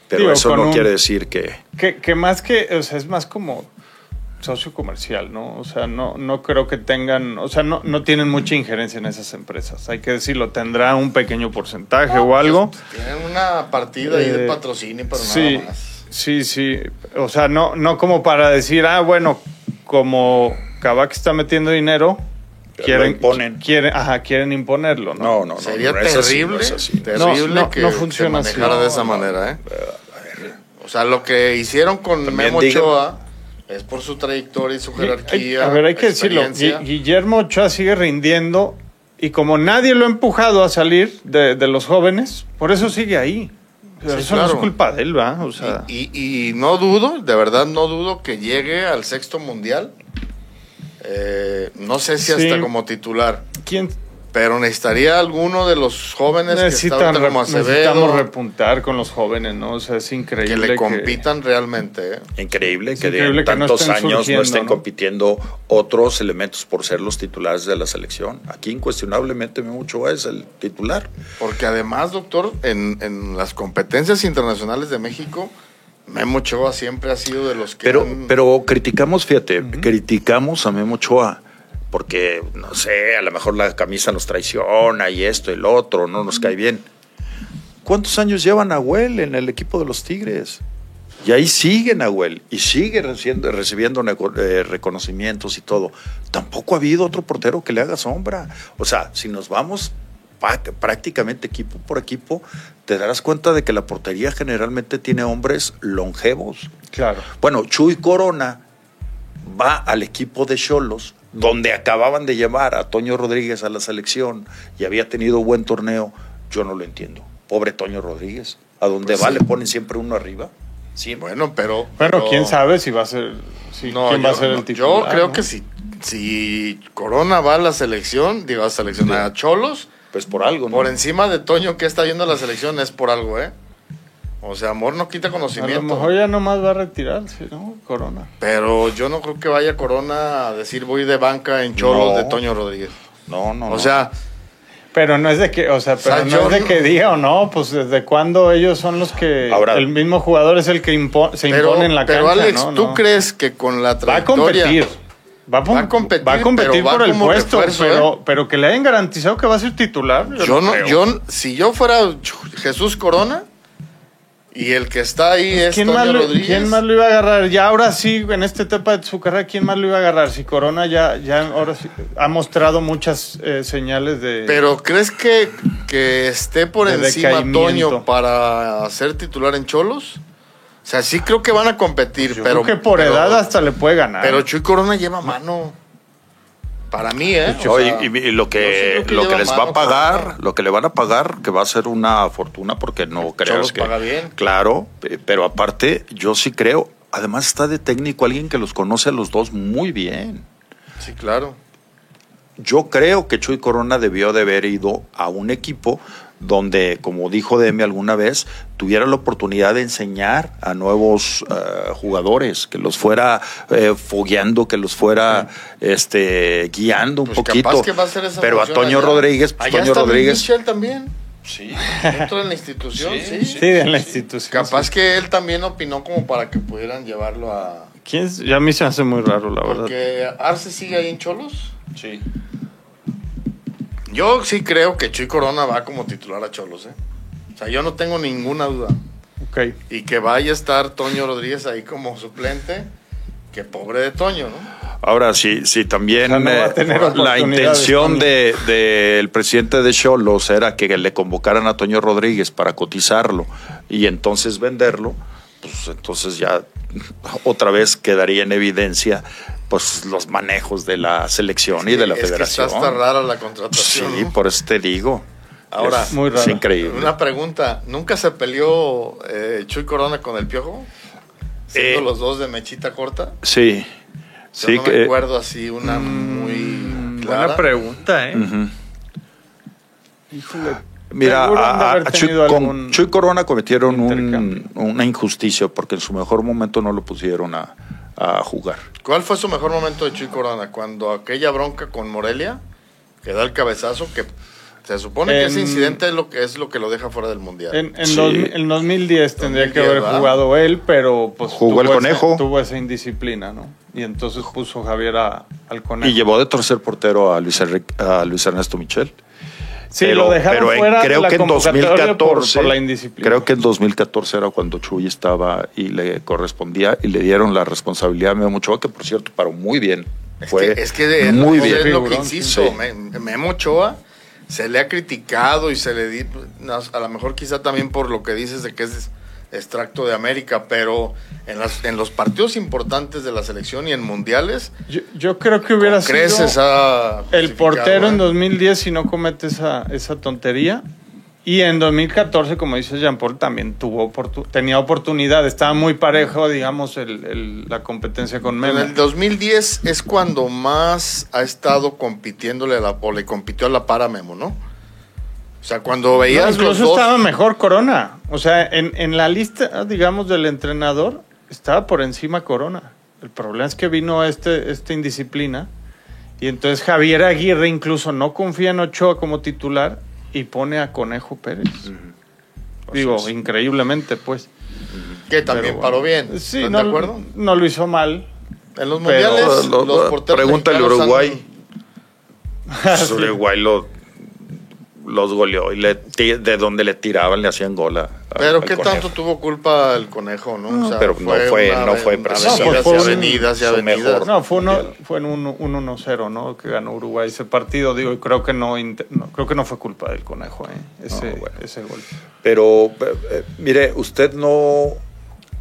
pero Digo, eso no un- quiere decir que... Que, que más que, o sea, es más como socio comercial, ¿no? O sea, no, no creo que tengan, o sea, no, no tienen mucha injerencia en esas empresas. Hay que decirlo, tendrá un pequeño porcentaje o algo. Tienen una partida ahí de Eh, patrocinio, pero sí, nada más. sí, sí. O sea, no, no como para decir, ah, bueno, como Kavak está metiendo dinero, quieren, imponen. quieren, ajá, quieren imponerlo, ¿no? No, no, no. Sería no es así, terrible, no es así. terrible No, que no se funciona así. manejara de esa no. manera, ¿eh? O sea, lo que hicieron con También Memo Ochoa es por su trayectoria y su Hay- jerarquía. a ver, hay que decirlo. Guillermo Ochoa sigue rindiendo y como nadie lo ha empujado a salir de, de los jóvenes, por eso sigue ahí. Sí, eso no es culpa de él, ¿va? O sea, Y, y- y no dudo, de verdad no dudo que llegue al sexto mundial. Eh, no sé si hasta Sí. como titular, ¿quién pero necesitaría alguno de los jóvenes que necesitan como rep- necesitamos repuntar con los jóvenes, ¿no? O sea, es increíble que le compitan realmente. ¿eh? Increíble que increíble de que no tantos años no estén ¿no? compitiendo otros elementos por ser los titulares de la selección. Aquí incuestionablemente Ochoa es el titular. Porque además, doctor, en, en las competencias internacionales de México, Memo Ochoa siempre ha sido de los que... Pero, han- pero criticamos, fíjate, criticamos a Memo Ochoa porque, no sé, a lo mejor la camisa nos traiciona y esto y lo otro, no nos cae bien. ¿Cuántos años lleva Nahuel en el equipo de los Tigres? Y ahí sigue Nahuel y sigue recibiendo, recibiendo eh, reconocimientos y todo. Tampoco ha habido otro portero que le haga sombra. O sea, si nos vamos prácticamente equipo por equipo, te darás cuenta de que la portería generalmente tiene hombres longevos. Claro. Bueno, Chuy Corona va al equipo de Cholos, donde acababan de llevar a Toño Rodríguez a la selección y había tenido buen torneo. Yo no lo entiendo. Pobre Toño Rodríguez. A donde Pues va sí. le ponen siempre uno arriba. Siempre. Bueno, pero... Bueno, pero- quién sabe si va a ser, si, No, quién yo, va a ser el titular. yo creo ¿no? que si, si Corona va a la selección, digo, a seleccionar a Cholos, Pues por algo, ¿no? por encima de Toño que está yendo a la selección es por algo, ¿eh? O sea, amor no quita A lo conocimiento. mejor ya nomás va a retirarse, ¿no? Corona. Pero yo no creo que vaya Corona a decir voy de banca en Cholos No. de Toño Rodríguez. No, no, O no. sea, Pero no es de que, o sea, pero sea, no es de no- que diga o no, pues desde cuándo ellos son los que Ahora- el mismo jugador es el que impo- se pero, impone en la pero cancha, Alex, ¿no? ¿tú No. crees que con la va a trayectoria... competir. Va a, Va a competir, va a competir por el puesto, refuerzo, pero, ¿eh? pero que le hayan garantizado que va a ser titular. Yo, Yo no, creo. yo, si yo fuera Jesús Corona y el que está ahí es Pues, ¿Quién Toño más, lo, Rodríguez. ¿Quién más lo iba a agarrar? Ya ahora sí, en esta etapa de su carrera, ¿quién más lo iba a agarrar? Si Corona ya, ya ahora sí ha mostrado muchas eh, señales de... Pero ¿crees que, que esté por encima. Toño para ser titular en Cholos? O sea, sí creo que van a competir, yo pero creo que por pero- edad hasta le puede ganar. Pero Chuy Corona lleva mano. Para mí, ¿eh? O sea, y, y lo que, creo que lo que les va a pagar, lo que le van a pagar, que va a ser una fortuna, porque no Cholos que. paga bien. Claro, pe- pero aparte, yo sí creo. Además, está de técnico alguien que los conoce a los dos muy bien. Sí, claro. Yo creo que Chuy Corona debió de haber ido a un equipo donde, como dijo Demi alguna vez, tuviera la oportunidad de enseñar a nuevos eh, jugadores, que los fuera eh, fogueando, que los fuera este, guiando un Pues poquito. capaz que va a ser esa Pero a Toño allá. Rodríguez, pues Allá Toño está Rodríguez. Michel también. Sí. Dentro de la institución, sí. Sí, en la institución. Capaz sí. que él también opinó como para que pudieran llevarlo a... ¿Quién es? Ya a mí se me hace muy raro, la verdad. Porque Arce sigue ahí en Cholos. Sí. Yo sí creo que Chuy Corona va como titular a Cholos, ¿eh? O sea, yo no tengo ninguna duda. Ok. Y que vaya a estar Toño Rodríguez ahí como suplente, que pobre de Toño, ¿no? Ahora sí, sí, también O sea, no va a eh, tener la intención del de, del presidente de Cholos era que le convocaran a Toño Rodríguez para cotizarlo y entonces venderlo, pues entonces ya *laughs* otra vez quedaría en evidencia pues los manejos de la selección y de la Es que federación. está hasta rara la Sí, contratación. ¿no? por eso te digo. Ahora, es, Muy es raro. increíble. Una pregunta, ¿nunca se peleó eh, Chuy Corona con el Piojo? Siendo Eh, los dos de mechita corta. Sí. Yo Sí, no que, me acuerdo así una muy clara. Buena pregunta, ¿eh? Híjole. Mira, a, a Chuy, con Corona cometieron un- una injusticia porque en su mejor momento no lo pusieron a, a jugar. ¿Cuál fue su mejor momento de Chuy Corona? Cuando aquella bronca con Morelia, que da el cabezazo, que Se supone que ese En- incidente es lo que es lo que lo deja fuera del mundial. En, en, Sí. dos- en 2010 tendría que 2010, haber ¿verdad? jugado él, pero pues Jugó el tuvo conejo. Esa, tuvo esa indisciplina, ¿no? Y entonces puso Javier a- al conejo. Y llevó de tercer portero a Luis, Enrique- a Luis Ernesto Michel. sí, pero, lo dejaron pero en- fuera creo de la que en convocatoria 2014 por, por la indisciplina. creo que en 2014 era cuando Chuy estaba y le correspondía y le dieron la responsabilidad a Memo Ochoa que por cierto paró muy bien Es fue que, es que es muy lo- bien es lo que insisto, sí. Me- Memo Ochoa se le ha criticado y se le di, a lo mejor quizá también por lo que dices de que es extracto de América, pero en, las, en los partidos importantes de la selección y en mundiales, yo, yo creo que hubiera sido creces a el portero en ¿eh? 2010 si no comete esa, esa tontería. Y en 2014, como dice Jean Paul, también tuvo tenía oportunidad. Estaba muy parejo, digamos, el- el- la competencia con En Memo. el 2010 es cuando más ha estado compitiéndole a la, o le compitió a la par a Memo, ¿no? O sea, cuando No, veías los incluso dos... estaba mejor Corona. O sea, en, en la lista, digamos, del entrenador, estaba por encima Corona. El problema es que vino este, esta indisciplina. Y entonces Javier Aguirre incluso no confía en Ochoa como titular y pone a Conejo Pérez. Digo, es. increíblemente, pues. Que también paró bien. Sí, ¿Estás no, de acuerdo? no lo hizo mal. En los Pero- mundiales, Lo- lo- los porteros pregúntale a mexicanos han- *laughs* Uruguay. Uruguay lo, los goleó y le, de donde le tiraban le hacían gol a- a- Pero qué Conejo. tanto tuvo culpa el conejo, ¿no? No, pero no fue- no fue avenidas su- y avenidas y su avenidas. mejor. No, fue, uno, fue en un, un 1-0, ¿no? Que ganó Uruguay ese partido. Digo, y creo que no, creo que no fue culpa del conejo, ¿eh? Ese, No, bueno. ese gol. Pero, eh, eh, mire, usted no,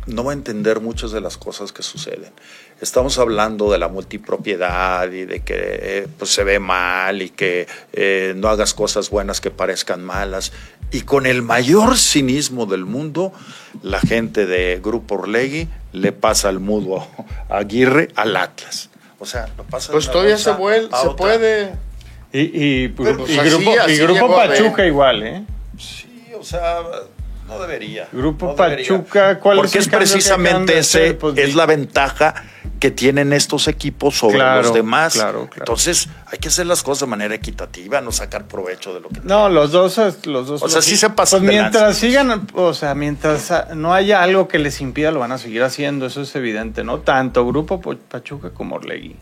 no va a entender muchas de las cosas que suceden. Estamos hablando de la multipropiedad y de que eh, pues, se ve mal y que eh, no hagas cosas buenas que parezcan malas. Y con el mayor cinismo del mundo, la gente de Grupo Orlegui le pasa el mudo a Aguirre al Atlas. O sea, lo pasa Pues todavía se, bolsa vuel- a se puede. Y, y, Pero, pues, y así- grupo, y. Pachuca igual, ¿eh? Sí, o sea, no debería. Grupo no debería. Pachuca, ¿cuál es Porque el es, que acaban precisamente ese, hacer? Pues, es la ventaja que tienen estos equipos sobre Claro, los demás. claro, claro. Entonces, hay que hacer las cosas de manera equitativa, no sacar provecho de lo que No, los dos, los dos. O sea, sí se pasan Pues mientras sigan, o sea, mientras no haya algo que les impida, lo van a seguir haciendo, eso es evidente, ¿no? Tanto Grupo Po- Pachuca como Orlegui.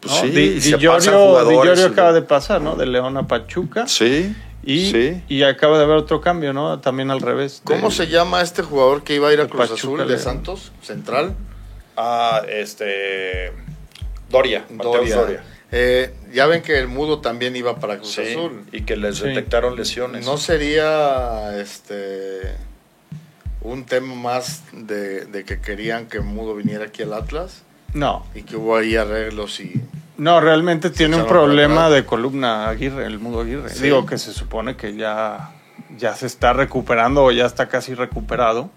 Pues ¿no? sí, Di, se Di Llorio- Llorio acaba de pasar, ¿no? De León a Pachuca. Sí, Y, sí. y acaba de haber otro cambio, ¿no? También al revés. ¿Cómo De- se llama este jugador que iba a ir a Cruz Pachuca, Azul de León. Santos? Central. Ah, este. Doria, Doria. Doria. Eh, ya ven que el mudo también iba para Cruz Sí, Azul. y que les Sí. detectaron lesiones. ¿No sería este un tema más de, de que querían que Mudo viniera aquí al Atlas? No, Y que hubo ahí arreglos y... no, realmente tiene un problema de columna Aguirre, el mudo Aguirre. Sí. Digo que se supone que ya, ya se está recuperando o ya está casi recuperado.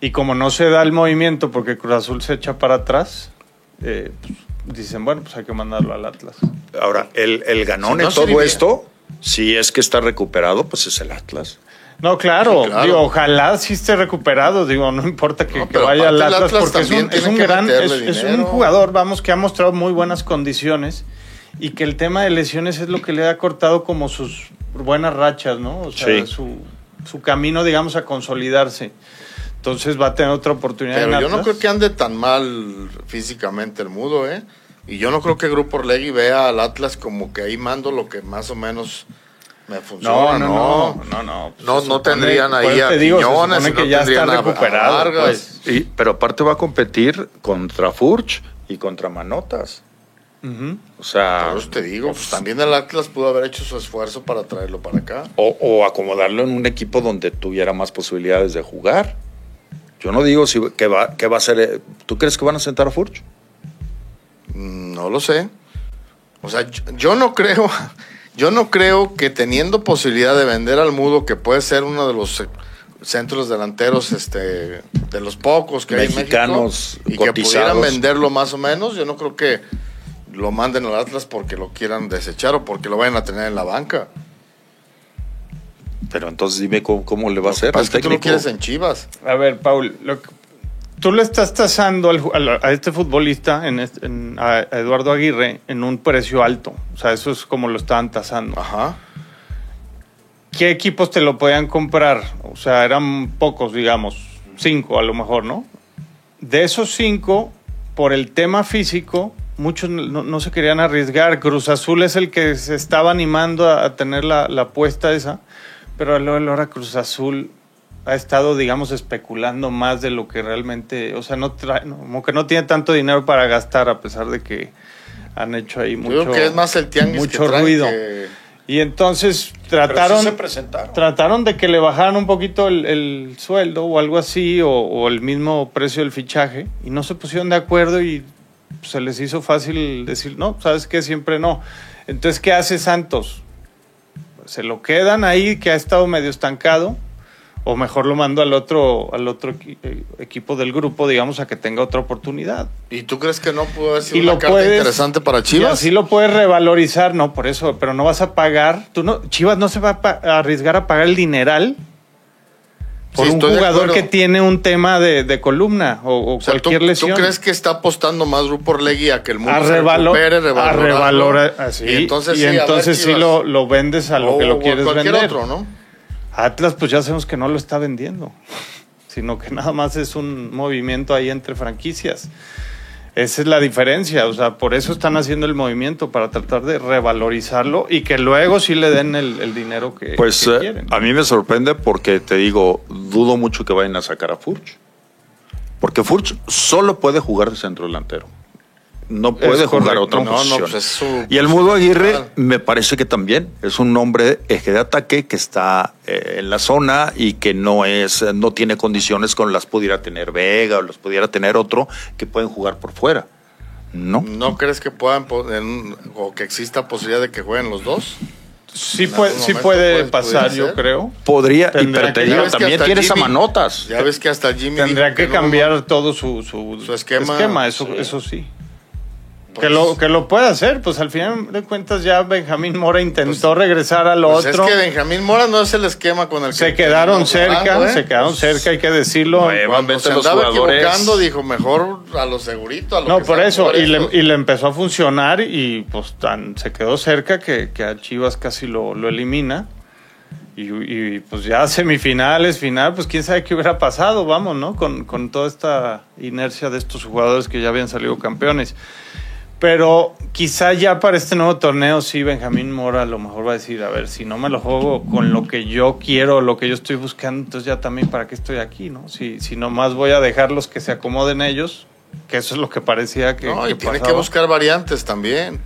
Y como no se da el movimiento porque Cruz Azul se echa para atrás, eh, pues, dicen, bueno, pues hay que mandarlo al Atlas. Ahora, el, el ganón Si no en todo esto, si es que está recuperado, pues es el Atlas. No, claro, Sí, claro. digo, ojalá sí esté recuperado, digo, no importa que, No, que pero vaya al Atlas, Atlas porque es un, es gran, es, un jugador, vamos, que ha mostrado muy buenas condiciones y que el tema de lesiones es lo que le ha cortado como sus buenas rachas, ¿no? O sea, Sí. su, su camino, digamos, a consolidarse. Entonces va a tener otra oportunidad. Pero en yo no creo que ande tan mal físicamente el Mudo, ¿eh? Y yo no creo que Grupo Orlegui vea al Atlas como que ahí mando lo que más o menos me No, funciona, no, no, no, no. pues No, supone- tendrían ahí a te digo, Quiñones, que no ya está a- recuperado. Vargas. pues. Y, pero aparte va a competir contra Furch y contra Manotas. O sea, eso te digo, pues también el Atlas pudo haber hecho su esfuerzo para traerlo para acá. o, o acomodarlo en un equipo donde tuviera más posibilidades de jugar. Yo no digo si, que, va, que va a ser. eh, ¿Tú crees que van a sentar a Furch? Mm, No lo sé. O sea, yo, yo no creo, *laughs* yo no creo que teniendo posibilidad de vender al Mudo, que puede ser uno de los eh, centros delanteros, este, de los pocos que Mexicanos hay en México, y que pudieran venderlo más o menos, yo no creo que lo manden al Atlas porque lo quieran desechar o porque lo vayan a tener en la banca. Pero entonces dime cómo, cómo le va a hacer pasa al es que tú lo quieres en Chivas. A ver, Paul, lo que- tú le estás tasando al ju- al- a, este futbolista, en este- en- a, a Eduardo Aguirre, en un precio alto. O sea, eso es como lo estaban tasando. Ajá. ¿qué equipos te lo podían comprar? O sea, eran pocos, digamos, cinco a lo mejor, ¿no? De esos cinco, por el tema físico, muchos no, no se querían arriesgar. Cruz Azul es el que se estaba animando a, a tener la, la apuesta esa, pero a la hora Cruz Azul ha estado, digamos, especulando más de lo que realmente, o sea, no trae, no, como que no tiene tanto dinero para gastar a pesar de que han hecho ahí mucho, creo que es más el tianguis mucho que traen ruido. que- Y entonces trataron, sí se presentaron. trataron de que le bajaran un poquito el, el sueldo o algo así, o, o el mismo precio del fichaje, y no se pusieron de acuerdo y se les hizo fácil decir, no, ¿sabes qué? Siempre no. Entonces, ¿qué hace Santos? Se lo quedan ahí, que ha estado medio estancado, o mejor lo mando al otro, al otro eh, equipo del grupo, digamos, a que tenga otra oportunidad. ¿Y tú crees que no pudo haber sido Y una lo carta puedes- interesante para Chivas? así lo puedes revalorizar, no, por eso, pero no vas a pagar. Tú no, Chivas no se va a arriesgar a pagar el dineral por Sí, un jugador que tiene un tema de, de columna o, o O sea, ¿tú, cualquier tú lesión. crees que está apostando más Orlegui a que el mundo a se recupere, a revalorar así, Y entonces, y sí, entonces sí lo, lo vendes a lo O- que lo a quieres cualquier vender. otro, ¿no? Atlas, pues ya sabemos que no lo está vendiendo, *laughs* sino que nada más es un movimiento ahí entre franquicias. Esa es la diferencia, o sea, por eso están haciendo el movimiento, para tratar de revalorizarlo y que luego sí le den el, el dinero que, Pues que eh, quieren. a mí me sorprende porque te digo, dudo mucho que vayan a sacar a Furch. Porque Furch solo puede jugar de centro delantero. No puede jugar correcto. otra No, pues es su- y el Mudo Aguirre Claro. me parece que también es un hombre eje de ataque que está eh, en la zona y que no es, no tiene condiciones con las pudiera tener Vega o las pudiera tener otro que pueden jugar por fuera. No. ¿No crees que puedan en- o que exista posibilidad de que jueguen los dos? sí puede, sí puede puede- pasar, yo ser. creo. Podría, y pero digo, también tienes a Manotas. Ya ves que hasta Jimmy Tendría que no, cambiar todo su, su, Su esquema, eso, sí. eso sí. Pues- que, lo, que lo puede hacer, pues al final de cuentas ya Benjamín Mora intentó regresar al Pues otro. es que Benjamín Mora no es el esquema con el que se quedaron cerca, jugando, ¿eh? se quedaron cerca, hay que decirlo. Nuevamente se los andaba jugadores- equivocando, dijo mejor a lo segurito. A lo No, que por eso, y le, y le empezó a funcionar y pues tan, se quedó cerca que, que a Chivas casi lo, lo elimina. Y, y, pues ya semifinales, final, pues quién sabe qué hubiera pasado, vamos, ¿no? Con, con toda esta inercia de estos jugadores que ya habían salido campeones. Pero quizá ya para este nuevo torneo sí Benjamín Mora a lo mejor va a decir, a ver, si no me lo juego con lo que yo quiero, lo que yo estoy buscando, entonces ya también para qué estoy aquí, ¿no? Si, si nomás voy a dejarlos que se acomoden ellos, que eso es lo que parecía que... No, y tiene que buscar variantes también.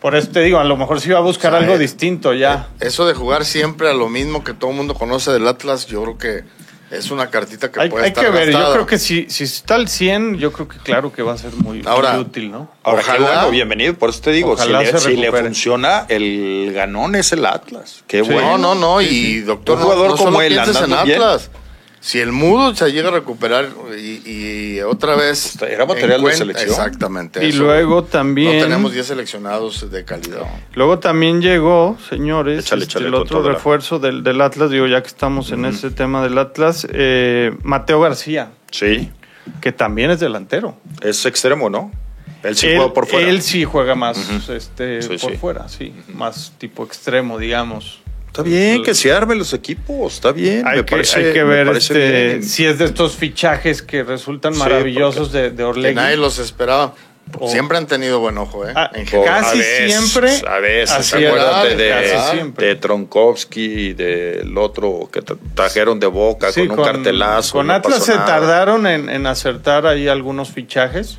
Por eso te digo, a lo mejor sí va a buscar O sea, algo eh, distinto ya. Eso de jugar siempre a lo mismo que todo el mundo conoce del Atlas, yo creo que es una cartita que hay puede hay estar que ver, yo gastada. creo que si, si está al 100, yo creo que claro que va a ser muy, muy Ahora, útil, ¿no? Ahora, Ojalá- bueno, bienvenido. Por eso te digo, si le, si le funciona, el ganón es el Atlas. Qué Sí. bueno. No, no, no, y sí. doctor, Un no- jugador no, como solo él, en andando bien. Si el mudo se llega a recuperar y, y otra vez. Era material de selección. Exactamente. Y eso. luego también... No tenemos 10 seleccionados de calidad. Luego también llegó, señores, Échale, este, échale el otro refuerzo del, del Atlas, digo, ya que estamos en ese tema del Atlas, eh, Mateo García, Sí, que también es delantero. es extremo, ¿no? Él sí él, juega por fuera. él sí juega más este, Sí, por sí. fuera, sí, más tipo extremo, digamos. Está bien, que se armen los equipos, está bien. Hay me que, parece, hay que ver este, si es de estos fichajes que resultan Sí, maravillosos de, de Que nadie los esperaba. O- Siempre han tenido buen ojo, ¿eh? Ah, En Por- general. casi a veces, siempre A veces, acuérdate de, de Tronkowski y del otro que tra- trajeron de boca Sí, con un cartelazo. Con no Atlas se nada. tardaron en, en acertar ahí algunos fichajes.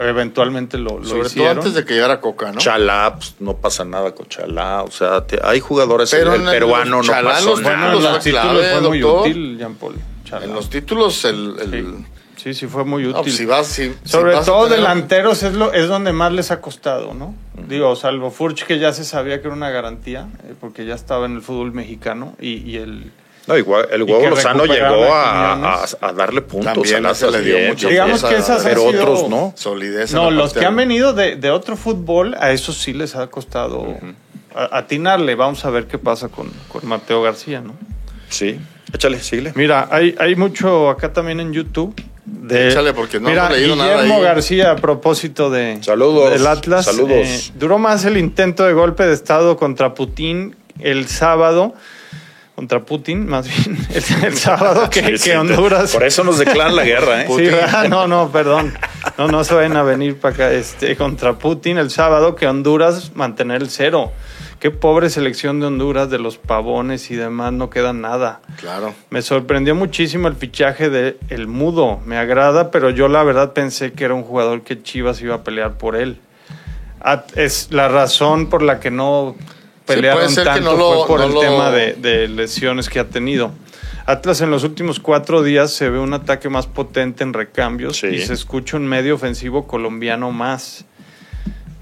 Eventualmente lo, lo Sobre todo antes de que llegara Coca, ¿no? Chalá, pues, no pasa nada con Chalá. O sea, te- hay jugadores, Pero en el- peruano no Chalá pasó los- nada. bueno, en los fue títulos clave, fue muy doctor. útil, Jean Paul. Chalá. En los títulos, el. el- Sí. Sí, sí, fue muy No, útil. pues, si vas, si- si Sobre vas a todo tener- delanteros es, lo, es donde más les ha costado, ¿no? Digo, salvo Furch, que ya se sabía que era una garantía, eh, porque ya estaba en el fútbol mexicano, y, y el... No, igual, el huevo Lozano llegó a a, a- a darle puntos También Atlas le dio mucho. Digamos que esas pero sido- otros no. Solidez. No, los que han venido de, de otro fútbol, a esos sí les ha costado a- atinarle. Vamos a ver qué pasa con, con Mateo García, ¿no? Sí, échale, síguele. Mira, hay, hay mucho acá también en YouTube. De, Échale, porque no Mira, hemos leído nada Guillermo ahí. García, a propósito de, Saludos, del Atlas. saludos. eh, duró más el intento de golpe de Estado contra Putin el sábado. contra Putin, más bien *laughs* el, el sábado que, *laughs* Sí, que sí, Honduras. Por eso nos declaran la guerra, ¿eh? *laughs* Sí, ¿verdad? no, no, perdón. No, no se vayan a venir para acá este, contra Putin el sábado que Honduras mantener el cero. Qué pobre selección de Honduras, de los pavones y demás, no queda nada. Claro. Me sorprendió muchísimo el fichaje de El Mudo. Me agrada, pero yo la verdad pensé que era un jugador que Chivas iba a pelear por él. Ah, Es la razón por la que no pelearon que tanto lo- fue por no el lo- tema de, de lesiones que ha tenido. Atlas en los últimos cuatro días se ve un ataque más potente en recambios Sí. y se escucha un medio ofensivo colombiano más.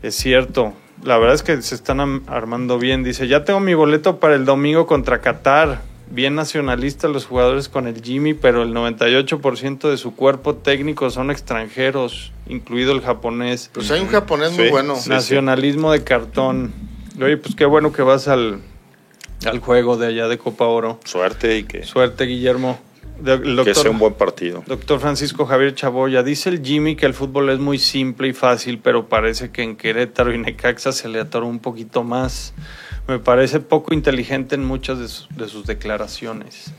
Es cierto. La verdad es que se están armando bien. Dice, ya tengo mi boleto para el domingo contra Qatar. Bien nacionalistas los jugadores con el Jimmy, pero el 98% de su cuerpo técnico son extranjeros, incluido el japonés. Pues hay un japonés muy bueno. sí. Nacionalismo de cartón. Oye, pues qué bueno que vas al, al juego de allá de Copa Oro. Suerte y que, Suerte, Guillermo. Que sea un buen partido. doctor Francisco Javier Chaboya, dice el Jimmy que el fútbol es muy simple y fácil, pero parece que en Querétaro y Necaxa se le atoró un poquito más. Me parece poco inteligente en muchas de, sus- de sus declaraciones.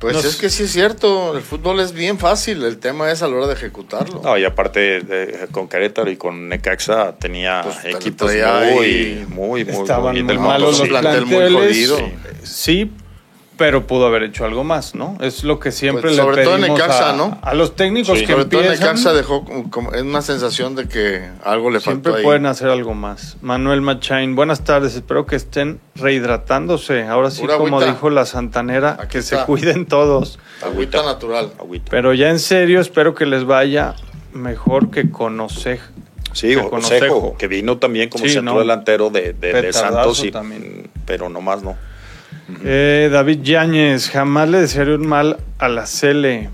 Pues Nos- es que sí es cierto, el fútbol es bien fácil, el tema es a la hora de ejecutarlo. No, y aparte de- con Querétaro y con Necaxa tenía Pues, equipos muy, muy, muy, Estaban muy malos mundo, los sí. plantel muy jodido. Sí, pero pudo haber hecho algo más, ¿no? Es lo que siempre Pues, le sobre todo en pedimos Necaxa, a, ¿no? a los técnicos Sí. que Sobre todo en empiezan. Necaxa dejó como- es una sensación de que algo le faltó Siempre ahí. pueden hacer algo más. Manuel Machain, buenas tardes. Espero que estén rehidratándose. Ahora sí, Pura como agüita. dijo la santanera, Aquí que se cuiden todos. Agüita natural. Agüita. Pero ya en serio, espero que les vaya mejor que conocer. Sí, que o Conocejo. Consejo, que vino también como Sí, centro no. delantero de, de- de Santos, y, también. pero nomás no. Eh, David Yáñez, jamás le desearía un mal a la Cele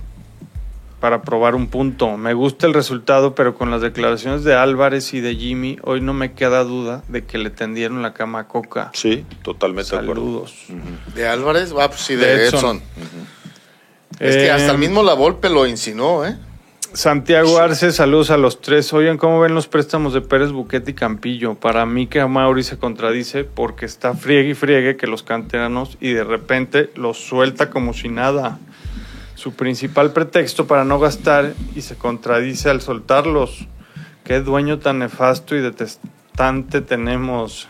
para probar un punto. Me gusta el resultado, pero con las declaraciones de Álvarez y de Jimmy, hoy no me queda duda de que le tendieron la cama a Coca. Sí, totalmente de acuerdo. Saludos. De Álvarez, ah, pues sí, de, De Edson. Edson. Es que Eh, hasta el mismo La Volpe lo insinuó, ¿eh? Santiago Arce, saludos a los tres. Oigan, ¿cómo ven los préstamos de Pérez, Buquete y Campillo? Para mí que Mauri se contradice porque está friegue y friegue que los canteranos y de repente los suelta como si nada. Su principal pretexto para no gastar y se contradice al soltarlos. Qué dueño tan nefasto y detestante tenemos.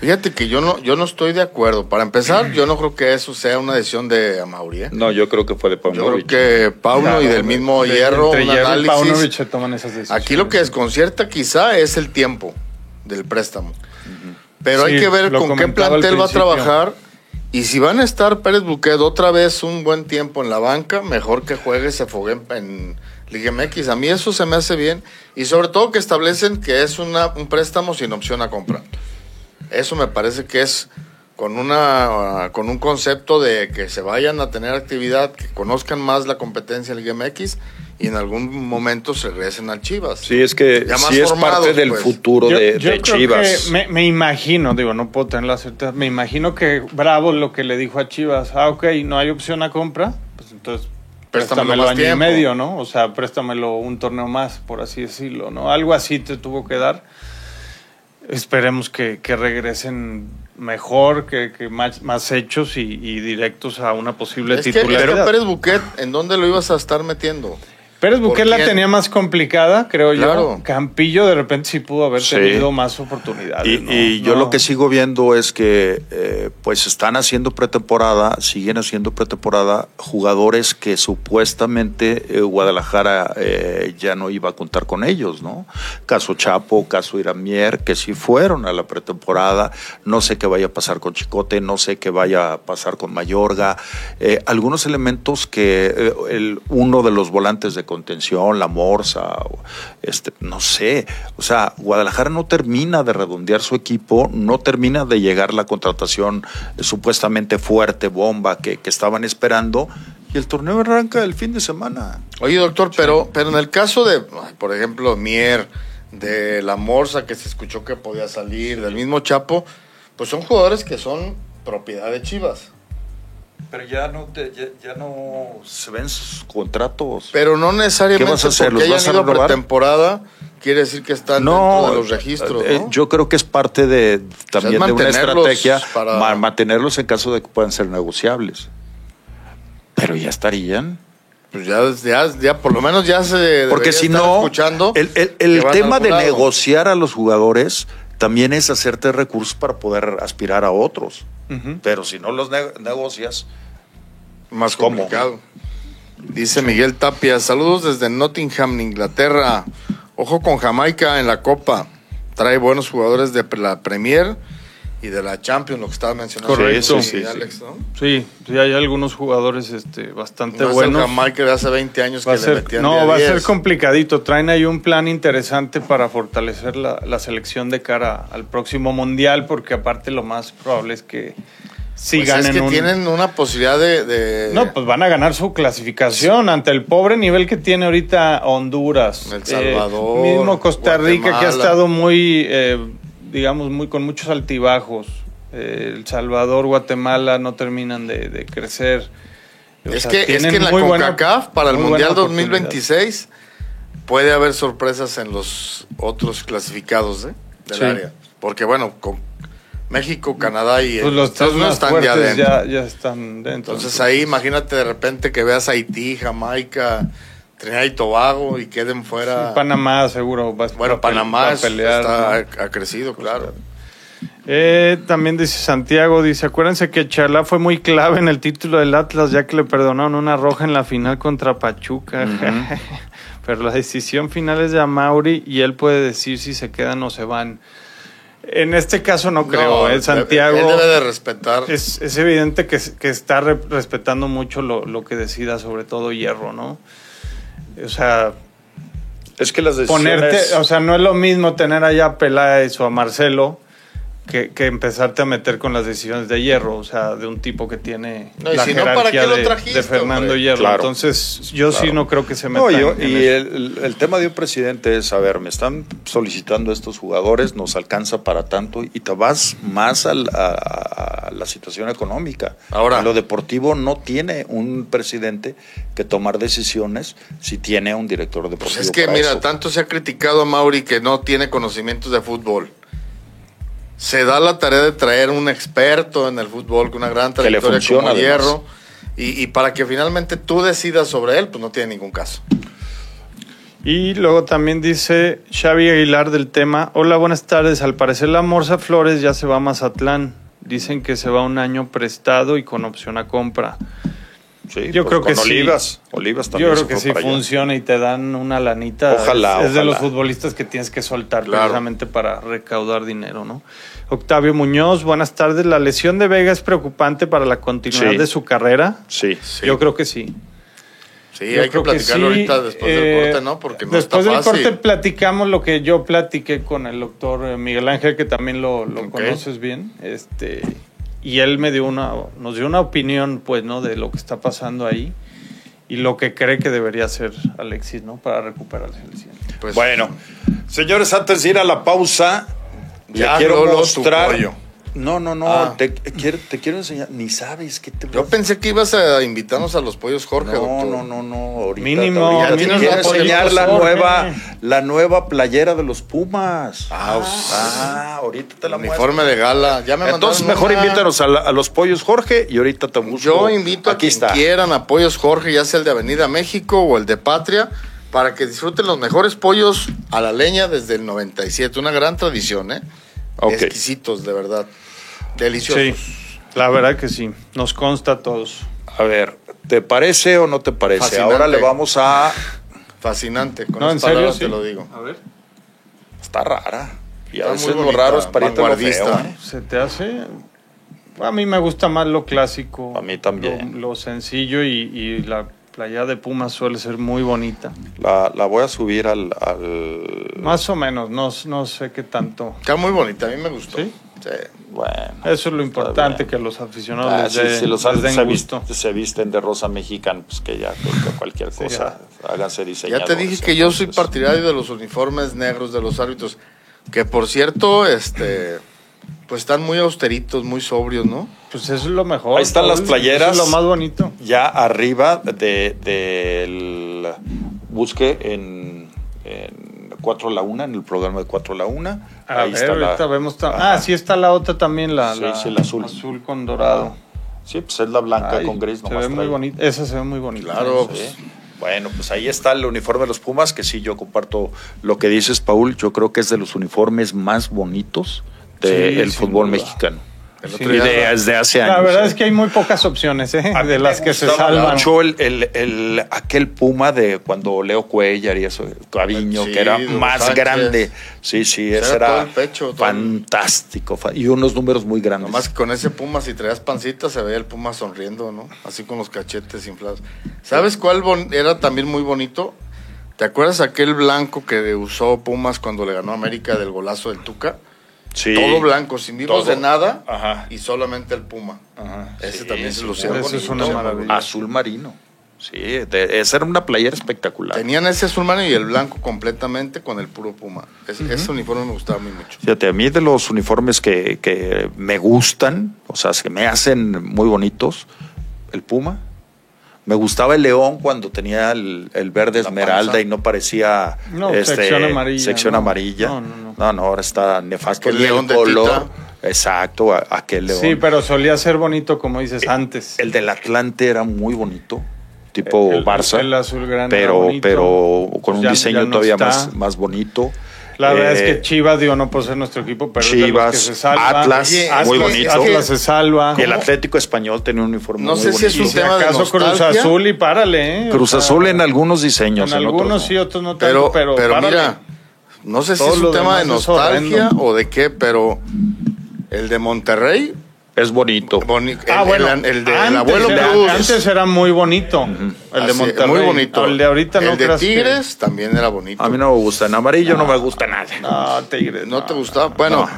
Fíjate que yo no, yo no estoy de acuerdo. Para empezar, yo no creo que eso sea una decisión de Amauri, ¿eh? No, yo creo que fue de Yo creo Paunovic. que Pauno y del mismo De- Hierro, entre un Hierro y análisis. Paunovic toman esas decisiones. Aquí lo que desconcierta quizá es el tiempo del préstamo. Pero Sí, hay que ver con qué plantel va a trabajar. Y si van a estar Pérez Buquet otra vez un buen tiempo en la banca, mejor que juegue, se fogue en, en Liga MX. A mí eso se me hace bien. Y sobre todo que establecen que es una, un préstamo sin opción a compra. Eso me parece que es con una con un concepto de que se vayan a tener actividad, que conozcan más la competencia en Liga MX y en algún momento se regresen al Chivas. Sí, es que Ya más sí es formados, parte del pues. futuro Yo- de, yo de creo Chivas. que me, me imagino, digo, no puedo tener la certeza, me imagino que Bravo lo que le dijo a Chivas, ah, ok, no hay opción a compra, pues entonces Préstamelo préstamelo más año y tiempo. medio, ¿no? O sea, préstamelo un torneo más, por así decirlo, ¿no? Algo así te tuvo que dar. Esperemos que, que regresen mejor, que, que más, más hechos y, y directos a una posible Es que, es que titularidad. Pérez Buquet, ¿en dónde lo ibas a estar metiendo? Pérez ¿Por Buquet la tenía más complicada, creo Claro. yo. Campillo de repente sí pudo haber Sí. tenido más oportunidades. Y, ¿no? y yo No. lo que sigo viendo es que eh, pues están haciendo pretemporada, siguen haciendo pretemporada jugadores que supuestamente eh, Guadalajara eh, ya no iba a contar con ellos, ¿no? Caso Chapo, caso Iramier, que sí fueron a la pretemporada. No sé qué vaya a pasar con Chicote, no sé qué vaya a pasar con Mayorga. Algunos elementos que el, uno de los volantes de contención, la Morsa, este, no sé. O sea, Guadalajara no termina de redondear su equipo, no termina de llegar la contratación eh, supuestamente fuerte, bomba, que, que estaban esperando. Y el torneo arranca el fin de semana. Oye, doctor, pero, pero en el caso de, por ejemplo, Mier, de la Morsa, que se escuchó que podía salir, del mismo Chapo, pues son jugadores que son propiedad de Chivas. Pero ya no, te- ya, ya no se ven sus contratos. Pero no necesariamente ¿Qué vas a hacer? porque ¿Los vas hayan a ido pretemporada quiere decir que están dentro de los registros, eh, ¿no? yo creo que es parte de también de una mantenerlos estrategia para- ma- mantenerlos en caso de que puedan ser negociables. Pero ya estarían. Pues ya, ya, ya por lo menos ya se Porque si no, escuchando el, el- el tema de negociar a los jugadores también es hacerte recursos para poder aspirar a otros. Pero si no los ne- negocias, más ¿Cómo? complicado. Dice Miguel Tapia, saludos desde Nottingham, Inglaterra. Ojo con Jamaica en la Copa. Trae buenos jugadores de la Premier y de la Champions, lo que estaba mencionando. Correcto. Sí, sí, sí. Alex, ¿no? Sí, sí, hay algunos jugadores este, bastante No es el buenos. Jamaica de hace 20 años Va que le ser, metían no, va a 10. ser complicadito. Traen ahí un plan interesante para fortalecer la, la selección de cara al próximo mundial, porque aparte lo más probable es que sí Pues ganen es que un- tienen una posibilidad de... de- No, pues van a ganar su clasificación ante el pobre nivel que tiene ahorita Honduras. El Salvador, Eh, mismo Costa Rica que ha estado muy, eh, digamos, muy con muchos altibajos. Eh, el Salvador, Guatemala no terminan de, de crecer. O Es sea, que, es que en la muy buena- CONCACAF, para el Mundial oportunidad. 2026, puede haber sorpresas en los otros clasificados ¿eh? del Sí. área. Porque, bueno, con México, Canadá y Pues los Estados Unidos más están ya dentro. ya, ya están dentro. Entonces ahí imagínate de repente que veas Haití, Jamaica, Trinidad y Tobago y queden fuera. Sí, Panamá seguro va bueno, va Panamá va a pelear. está, ¿no? ha crecido, claro. Eh, también dice Santiago, dice, acuérdense que Chalá fue muy clave en el título del Atlas, ya que le perdonaron una roja en la final contra Pachuca. *laughs* Pero la decisión final es de Amauri y él puede decir si se quedan o se van. En este caso no creo, No, ¿eh? Santiago Él debe de respetar. es, es evidente que, que está re- respetando mucho lo, lo que decida, sobre todo Hierro, ¿no? O sea, es que las decisiones... ponerte, o sea, no es lo mismo tener allá a Peláez o a Marcelo que, que empezarte a meter con las decisiones de Hierro, o sea, de un tipo que tiene No, y la si no, ¿para jerarquía qué lo de, trajiste, de Fernando hombre? Hierro. Claro. Entonces, yo sí no creo que se meta No, yo- en- y el, el tema de un presidente es, a ver, me están solicitando estos jugadores, nos alcanza para tanto y te vas más a, a la situación económica. Ahora. En lo deportivo no tiene un presidente que tomar decisiones si tiene un director deportivo. Pues es que, para mira, eso. tanto se ha criticado a Mauri que no tiene conocimientos de fútbol. Se da la tarea de traer un experto en el fútbol con una gran Que le trayectoria funciona, como además. Hierro. Y, y para que finalmente tú decidas sobre él, pues no tiene ningún caso. Y luego también dice Xavi Aguilar del tema, hola, buenas tardes, al parecer la Morsa Flores ya se va a Mazatlán. Dicen que se va un año prestado y con opción a compra. Sí, yo pues creo que con sí. Olivas. Olivas también Yo creo que sí allá. funciona y te dan una lanita. Ojalá, Es, es de los futbolistas que tienes que soltar Claro. precisamente para recaudar dinero, ¿no? Octavio Muñoz, buenas tardes. ¿La lesión de Vega es preocupante para la continuidad Sí. de su carrera? Sí. Yo creo que sí. Sí, Yo hay que platicarlo sí, ahorita después eh, del corte, ¿no? Porque no después está del fácil. corte platicamos lo que yo platiqué con el doctor eh, Miguel Ángel, que también lo, conoces bien. Este, y él me dio una, nos dio una opinión, pues, ¿no? De lo que está pasando ahí y lo que cree que debería hacer Alexis, ¿no? Para recuperarse el 100. Pues, Bueno, señores, antes de ir a la pausa, Ya, quiero mostrar. No, no, no, Ah. te, quiero, te quiero enseñar. Ni sabes qué te Yo pensé que ibas a invitarnos a los pollos Jorge, No, doctor. no, no, no. Ahorita, Mínimo, ahorita te mínimo quiero enseñar la Jorge. nueva, la nueva playera de los Pumas. Ah, pues, Ah, ahorita te la Uniforme muestro. de gala. Ya me Entonces mandaron mejor una. invítanos a, la- a los pollos Jorge y ahorita te busco. Yo invito a Aquí quien está. quieran apoyos Jorge, ya sea el de Avenida México o el de Patria, para que disfruten los mejores pollos a la leña desde el 97. Una gran tradición, ¿eh? Ok. Exquisitos, de verdad. Deliciosos. Sí, la verdad que sí. Nos consta a todos. A ver, ¿te parece o no te parece? Fascinante. Ahora le vamos a. Fascinante. Con No, esas en serio, sí. te lo digo. A ver. Está rara. Y a veces muy lo raro es pariente lo feo, ¿eh? ¿Se te hace? A mí me gusta más lo clásico. A mí también. Lo, lo sencillo y, y la playa de Pumas suele ser muy bonita. La, la voy a subir al. al- Más o menos, no, no sé qué tanto. Está muy bonita, a mí me gustó. ¿Sí? Sí. Bueno. Eso es lo importante, bien. que los aficionados Ah, les, sí, dé- si los les se, den visten, gusto. se visten de rosa mexicana, pues que ya que- cualquier Sí, cosa háganse Ya te dije que yo soy entonces. partidario de los uniformes negros de los árbitros. Que por cierto, este Pues están muy austeritos, muy sobrios, ¿no? Pues eso es lo mejor. Ahí están las playeras. Eso es lo más bonito. Ya arriba de, del busque en, en 4 a la 1, en el programa de 4 a la 1. A Ahí ver, está la. ahorita vemos. ta- Ajá. Ah, sí está la otra también, la, Sí, la, sí, la azul. azul con dorado. Sí, pues es la blanca Ay, con gris. se ve muy bonita. Esa se ve muy bonita. Claro, Sí. pues, Bueno, pues ahí está el uniforme de los Pumas, que sí, yo comparto lo que dices, Paul. Yo creo que es de los uniformes más bonitos del Sí, fútbol duda. mexicano. Sí, Y de- desde hace años. La verdad es que hay muy pocas opciones, ¿eh? De las que se salvan. mucho el, el- el- aquel Puma de cuando Leo Cuellar y eso, Caviño, Sí, que era más Sánchez. grande. Sí, sí, Era ese todo era el pecho, todo fantástico. fa- Y unos números muy grandes. Nomás que con ese Puma, si traías pancita, se veía el Puma sonriendo, ¿no? Así con los cachetes inflados. ¿Sabes cuál bon- era también muy bonito? ¿Te acuerdas aquel blanco que usó Pumas cuando le ganó a América del golazo del Tuca? Sí. Todo blanco, sin vivos de nada Ajá. y solamente el Puma. Ajá, Ese sí, también se lucía bonito. es una maravilla. Azul marino. Sí, de- esa era una playera espectacular. Tenían ese azul marino y el blanco completamente con el puro Puma. Ese, ese uniforme me gustaba muy mucho. Fíjate, a mí de los uniformes que, que me gustan, o sea, que me hacen muy bonitos, el Puma. Me gustaba el León cuando tenía el, el verde La esmeralda panza. y no parecía No, sección amarilla, sección no. amarilla. No, no, no. No, no, ahora está nefasto. El león de color, exacto, aquel león. Sí, pero solía ser bonito, como dices, antes. El del Atlante era muy bonito, tipo El- Barça. el azul grande pero, pero con un Ya- diseño ya no todavía está. más, más bonito. La verdad es Eh, que Chivas, digo, no por ser nuestro equipo, pero es de los Chivas, que se salva. Atlas, muy bonito. Atlas se salva. Y el Atlético Español tenía un uniforme No muy sé si es bonito. Un si tema de acaso Cruz nostalgia. Azul y párale, ¿eh? Cruz Azul en algunos diseños. En algunos otros sí, no. otros no Pero, tanto, pero, pero, mira, no sé si Todo es un tema de nostalgia o de qué, pero el de Monterrey, Es bonito. boni- el, Ah, bueno, el, el de antes, abuelo era, Cruz, antes era muy bonito. El de así, Monterrey. muy bonito. El de ahorita no El de creas que- Tigres también era bonito. A mí no me gusta. En amarillo no me gusta nada. No, Tigres. ¿No te gustaba? Bueno,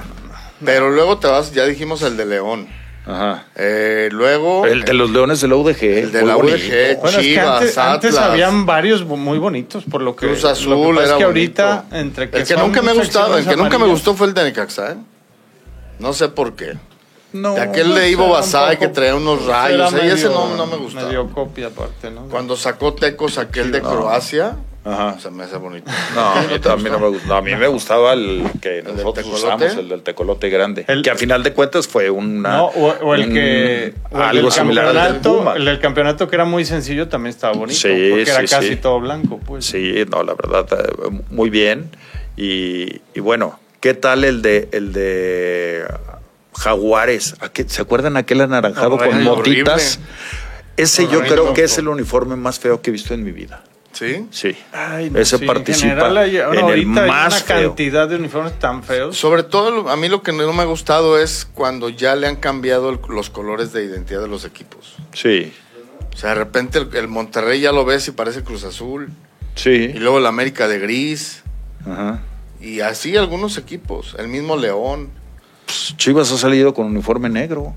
pero luego te vas, ya dijimos el de León. Ajá. Eh, luego El de los Leones de la UDG. El de la. UDG. Bueno, es que Chivas, antes, antes Atlas. habían varios muy bonitos, por lo que. Cruz lo que Azul pasa es era que ahorita, entre que el que nunca me ha gustado, el que nunca me gustó fue el de Necaxa, ¿eh? No sé por qué. No, De aquel no de Ivo Basay que traía unos rayos, ahí ese medio- no, no me gustaba. Medio copia aparte, ¿no? Cuando sacó Tecos aquel de Croacia, Ajá. se me hace bonito. No, a mí, a mí no me gustó. No, a mí me gustaba el que del nosotros usamos, el del tecolote grande. El- que a final de cuentas fue una. No, o, o el un- que. o el algo del similar al del campeonato, Puma. El del campeonato que era muy sencillo también estaba bonito. Sí, porque era casi sí. todo blanco, pues. Sí, no, la verdad, eh, muy bien. Y, y bueno, ¿qué tal el de el de Jaguares? ¿Aquel- ¿Se acuerdan aquel anaranjado con Horrible, motitas? Ese yo creo que es el uniforme más feo que he visto en mi vida. ¿Sí? Sí. Ay, no, Ese sí, en participa general hay- ahora en el ahorita hay más una feo. cantidad de uniformes tan feos. Sobre todo, a mí lo que no me ha gustado es cuando ya le han cambiado el- los colores de identidad de los equipos. Sí, O sea, de repente el, el Monterrey ya lo ves y parece Cruz Azul. Y sí. luego el América de gris. Ajá. Y así algunos equipos. El mismo León. Pues, Chivas ha salido con uniforme negro.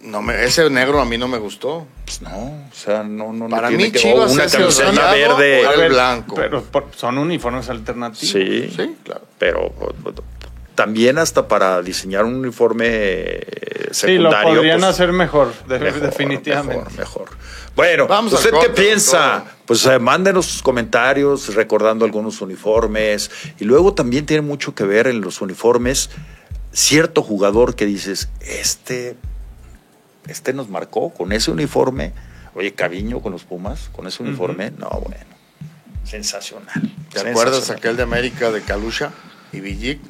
No me, ese negro a mí no me gustó. Pues no, o sea, no, no. no Para tiene mí que- Chivas una es el camiseta verde. o el blanco. Pero por- son uniformes alternativos. Sí, Sí, claro. pero también hasta para diseñar un uniforme eh, Sí, lo secundario. podrían pues, hacer mejor, de- mejor, definitivamente. Mejor, mejor. Bueno, Vamos ¿usted qué corte, piensa? doctor. Pues eh, mándenos sus comentarios recordando algunos uniformes. Y luego también tiene mucho que ver en los uniformes cierto jugador que dices, este, este nos marcó con ese uniforme. Oye, Caviño con los Pumas, con ese uniforme. No, bueno. Sensacional. ¿Te acuerdas Sensacional. aquel de América de Calusha y Villic?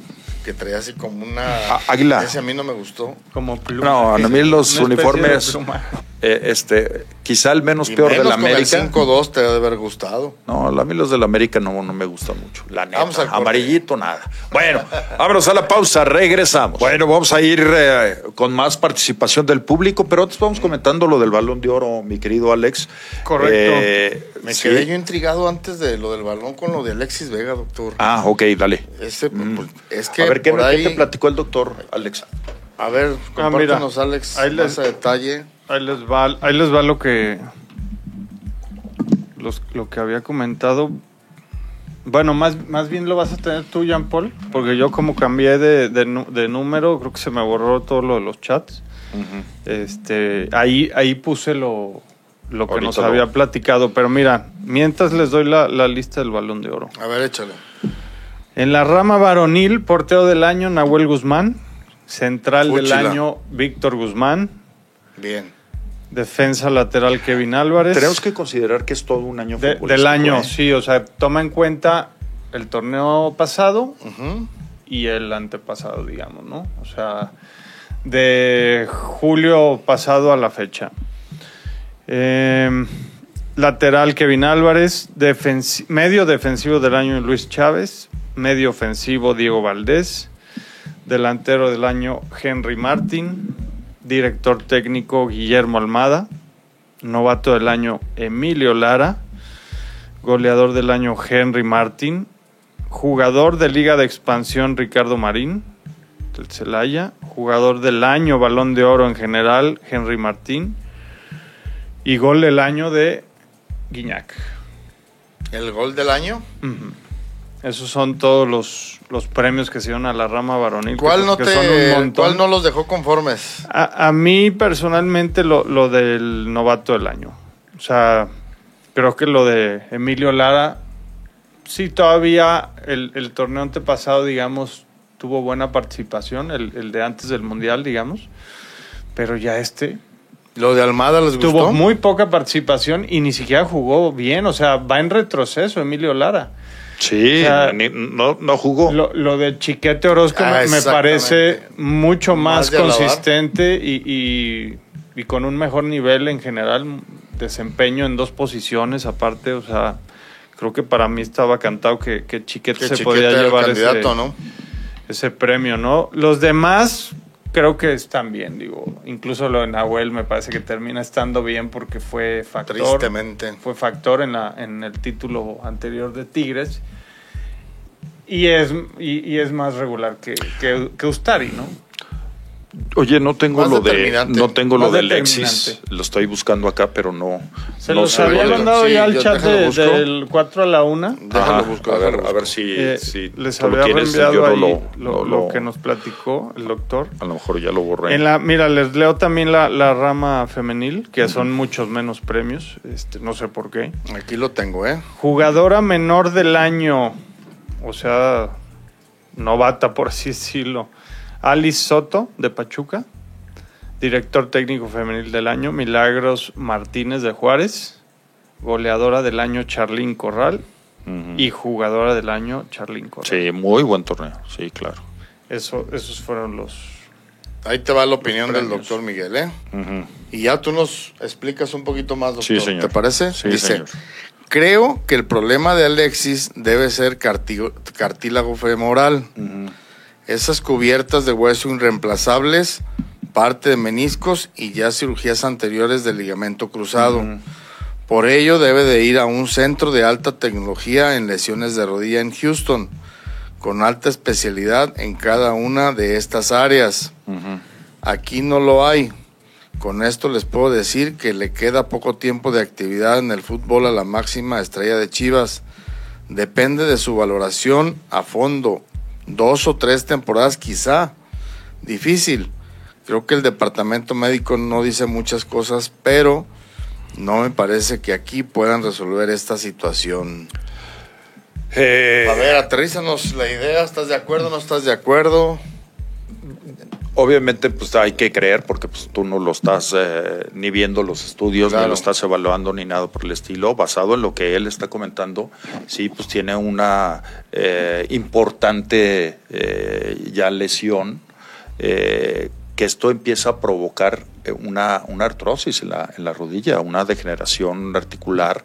Que traía así como una. Águila. Ese a mí no me gustó. Como pluma. No, a mí los uniformes. Eh, este, quizá el menos Y peor de menos la con el América. 5-2 te debe haber gustado. No, a mí los de la América no, no me gustan mucho. La neta, Vamos amarillito, nada. Bueno, vámonos a la pausa, regresamos. Bueno, vamos a ir eh, con más participación del público, pero antes vamos comentando lo del balón de oro, mi querido Alex. Correcto. Eh, Me sí. quedé yo intrigado antes de lo del balón con lo de Alexis Vega, doctor. Ah, ok, dale. Ese, pues, es que a ver, ¿qué, por qué ahí- te platicó el doctor, Alex? A ver, Ah, mira. compártanos, Alex, Ahí les- más a detalle. Ahí les va, ahí les va lo que los- lo que había comentado. Bueno, más, más bien lo vas a tener tú, Jean Paul, porque yo como cambié de, de número, creo que se me borró todo lo de los chats. Este, ahí, ahí puse lo, lo que Ahorita nos lo- había platicado. Pero mira, mientras les doy la, la lista del balón de oro. A ver, échale. En la rama varonil, portero del año, Nahuel Guzmán. Central Fúchila. del año, Víctor Guzmán. Bien. Defensa lateral, Kevin Álvarez. Tenemos que considerar que es todo un año De- del año, ¿eh? sí, o sea, toma en cuenta el torneo pasado y el antepasado, digamos, ¿no? O sea, de julio pasado a la fecha. Eh, lateral Kevin Álvarez, defensi- medio defensivo del año Luis Chávez, medio ofensivo Diego Valdés, delantero del año Henry Martín, director técnico Guillermo Almada, novato del año Emilio Lara, goleador del año Henry Martín, jugador de Liga de Expansión Ricardo Marín, del Celaya, jugador del año Balón de Oro en general Henry Martín y gol del año de Guiñac. El gol del año. Esos son todos los, los premios que se dieron a la rama varonil. que- ¿Cuál no, que te. ¿Cuál no los dejó conformes? A, a mí personalmente lo, lo del novato del año. O sea, creo que lo de Emilio Lara, sí todavía el, el torneo antepasado, digamos, tuvo buena participación, el, el de antes del Mundial, digamos, pero ya este ¿Lo de Almada les gustó? tuvo muy poca participación y ni siquiera jugó bien, o sea, va en retroceso Emilio Lara. Sí, O sea, ni- no, no jugó. Lo, lo de Chiquete Orozco Ah, me- parece mucho Más consistente y, y- y con un mejor nivel en general, desempeño en dos posiciones aparte, o sea, creo que para mí estaba cantado que, que Chiquete Que se Chiquete podía llevar candidato, ese, ¿no? ese premio, ¿no? Los demás creo que están bien, digo, incluso lo de Nahuel me parece que termina estando bien porque fue factor Tristemente. fue factor en, la, en el título anterior de Tigres. Y es, y, y es más regular que, que, que Ustari, ¿no? Oye, no tengo Más lo de no tengo lo de Alexis. determinante. Lo estoy buscando acá, pero no. Se no los sé había lo de- mandado Sí, ya al chat de- del 4 a la 1. Déjalo Ajá, busco, a ver, a ver si, Eh, si les había tienes, no lo, lo, no lo lo- que nos platicó el doctor. a lo mejor ya lo borré. En la, mira, les leo también la, la rama femenil, que son muchos menos premios, este, no sé por qué. Aquí lo tengo, ¿eh? Jugadora menor del año, o sea, novata por así decirlo. Alice Soto de Pachuca, director técnico femenil del año. Milagros Martínez de Juárez, goleadora del año Charlín Corral y jugadora del año Charlín Corral. Sí, muy buen torneo, sí, claro. Eso, esos fueron los... Ahí te va la opinión del doctor Miguel, ¿eh? Y ya tú nos explicas un poquito más, doctor. Sí, señor. ¿Te parece? Sí, Dice, señor. creo que el problema de Alexis debe ser cartílago femoral. Ujú. Esas cubiertas de hueso irreemplazables, parte de meniscos y ya cirugías anteriores del ligamento cruzado. Por ello debe de ir a un centro de alta tecnología en lesiones de rodilla en Houston, con alta especialidad en cada una de estas áreas. Aquí no lo hay. Con esto les puedo decir que le queda poco tiempo de actividad en el fútbol a la máxima estrella de Chivas. Depende de su valoración a fondo. Dos o tres temporadas quizá. Difícil. Creo que el departamento médico no dice muchas cosas, pero no me parece que aquí puedan resolver esta situación. Eh, A ver, aterrízanos la idea. ¿Estás de acuerdo? ¿No estás de acuerdo? Obviamente, pues hay que creer porque pues, tú no lo estás eh, ni viendo los estudios, ni lo estás evaluando, ni nada por el estilo. Basado en lo que él está comentando, sí, pues tiene una eh, importante eh, ya lesión eh, que esto empieza a provocar eh, una, una artrosis en la, en la rodilla, una degeneración articular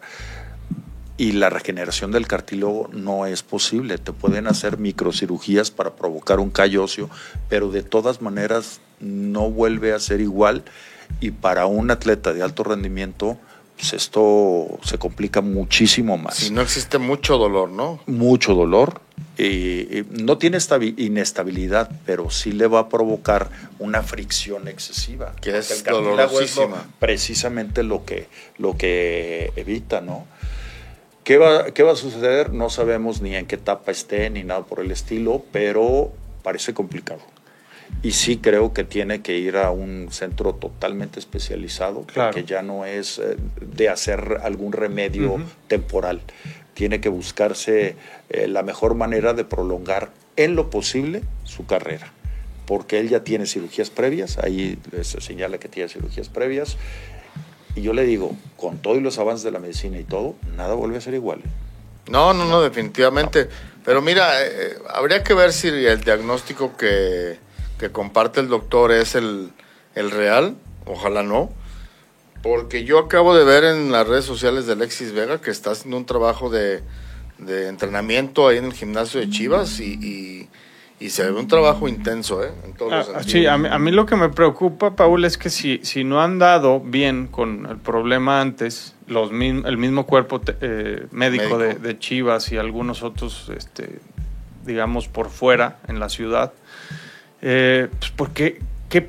y la regeneración del cartílago no es posible. Te pueden hacer microcirugías para provocar un callo óseo, pero de todas maneras no vuelve a ser igual y para un atleta de alto rendimiento, pues esto se complica muchísimo más. Si no existe mucho dolor, ¿no? Mucho dolor. Y, y no tiene estabi- inestabilidad, pero sí le va a provocar una fricción excesiva. Que es cartílago es lo- dolorosísima. precisamente lo que, lo que evita, ¿no? ¿Qué va, ¿Qué va a suceder? No sabemos ni en qué etapa esté ni nada por el estilo, pero parece complicado. Y sí creo que tiene que ir a un centro totalmente especializado, Claro. porque ya no es eh, de hacer algún remedio Ujú. temporal. Tiene que buscarse eh, la mejor manera de prolongar en lo posible su carrera, porque él ya tiene cirugías previas, ahí se señala que tiene cirugías previas. Y yo le digo, con todo y los avances de la medicina y todo, nada vuelve a ser igual. No, no, no, definitivamente. Pero mira, eh, habría que ver si el diagnóstico que, que comparte el doctor es el, el real. Ojalá no. Porque yo acabo de ver en las redes sociales de Alexis Vega que está haciendo un trabajo de, de entrenamiento ahí en el gimnasio de Chivas y, y se ve un trabajo intenso, ¿eh? En todos los Ah, sentidos. sí, a mí, a mí lo que me preocupa, Paul, es que si, si no han dado bien con el problema antes, los mism- el mismo cuerpo te- eh, médico, De, Médico. de Chivas y algunos otros, este, digamos, por fuera, en la ciudad, eh, pues, ¿por qué,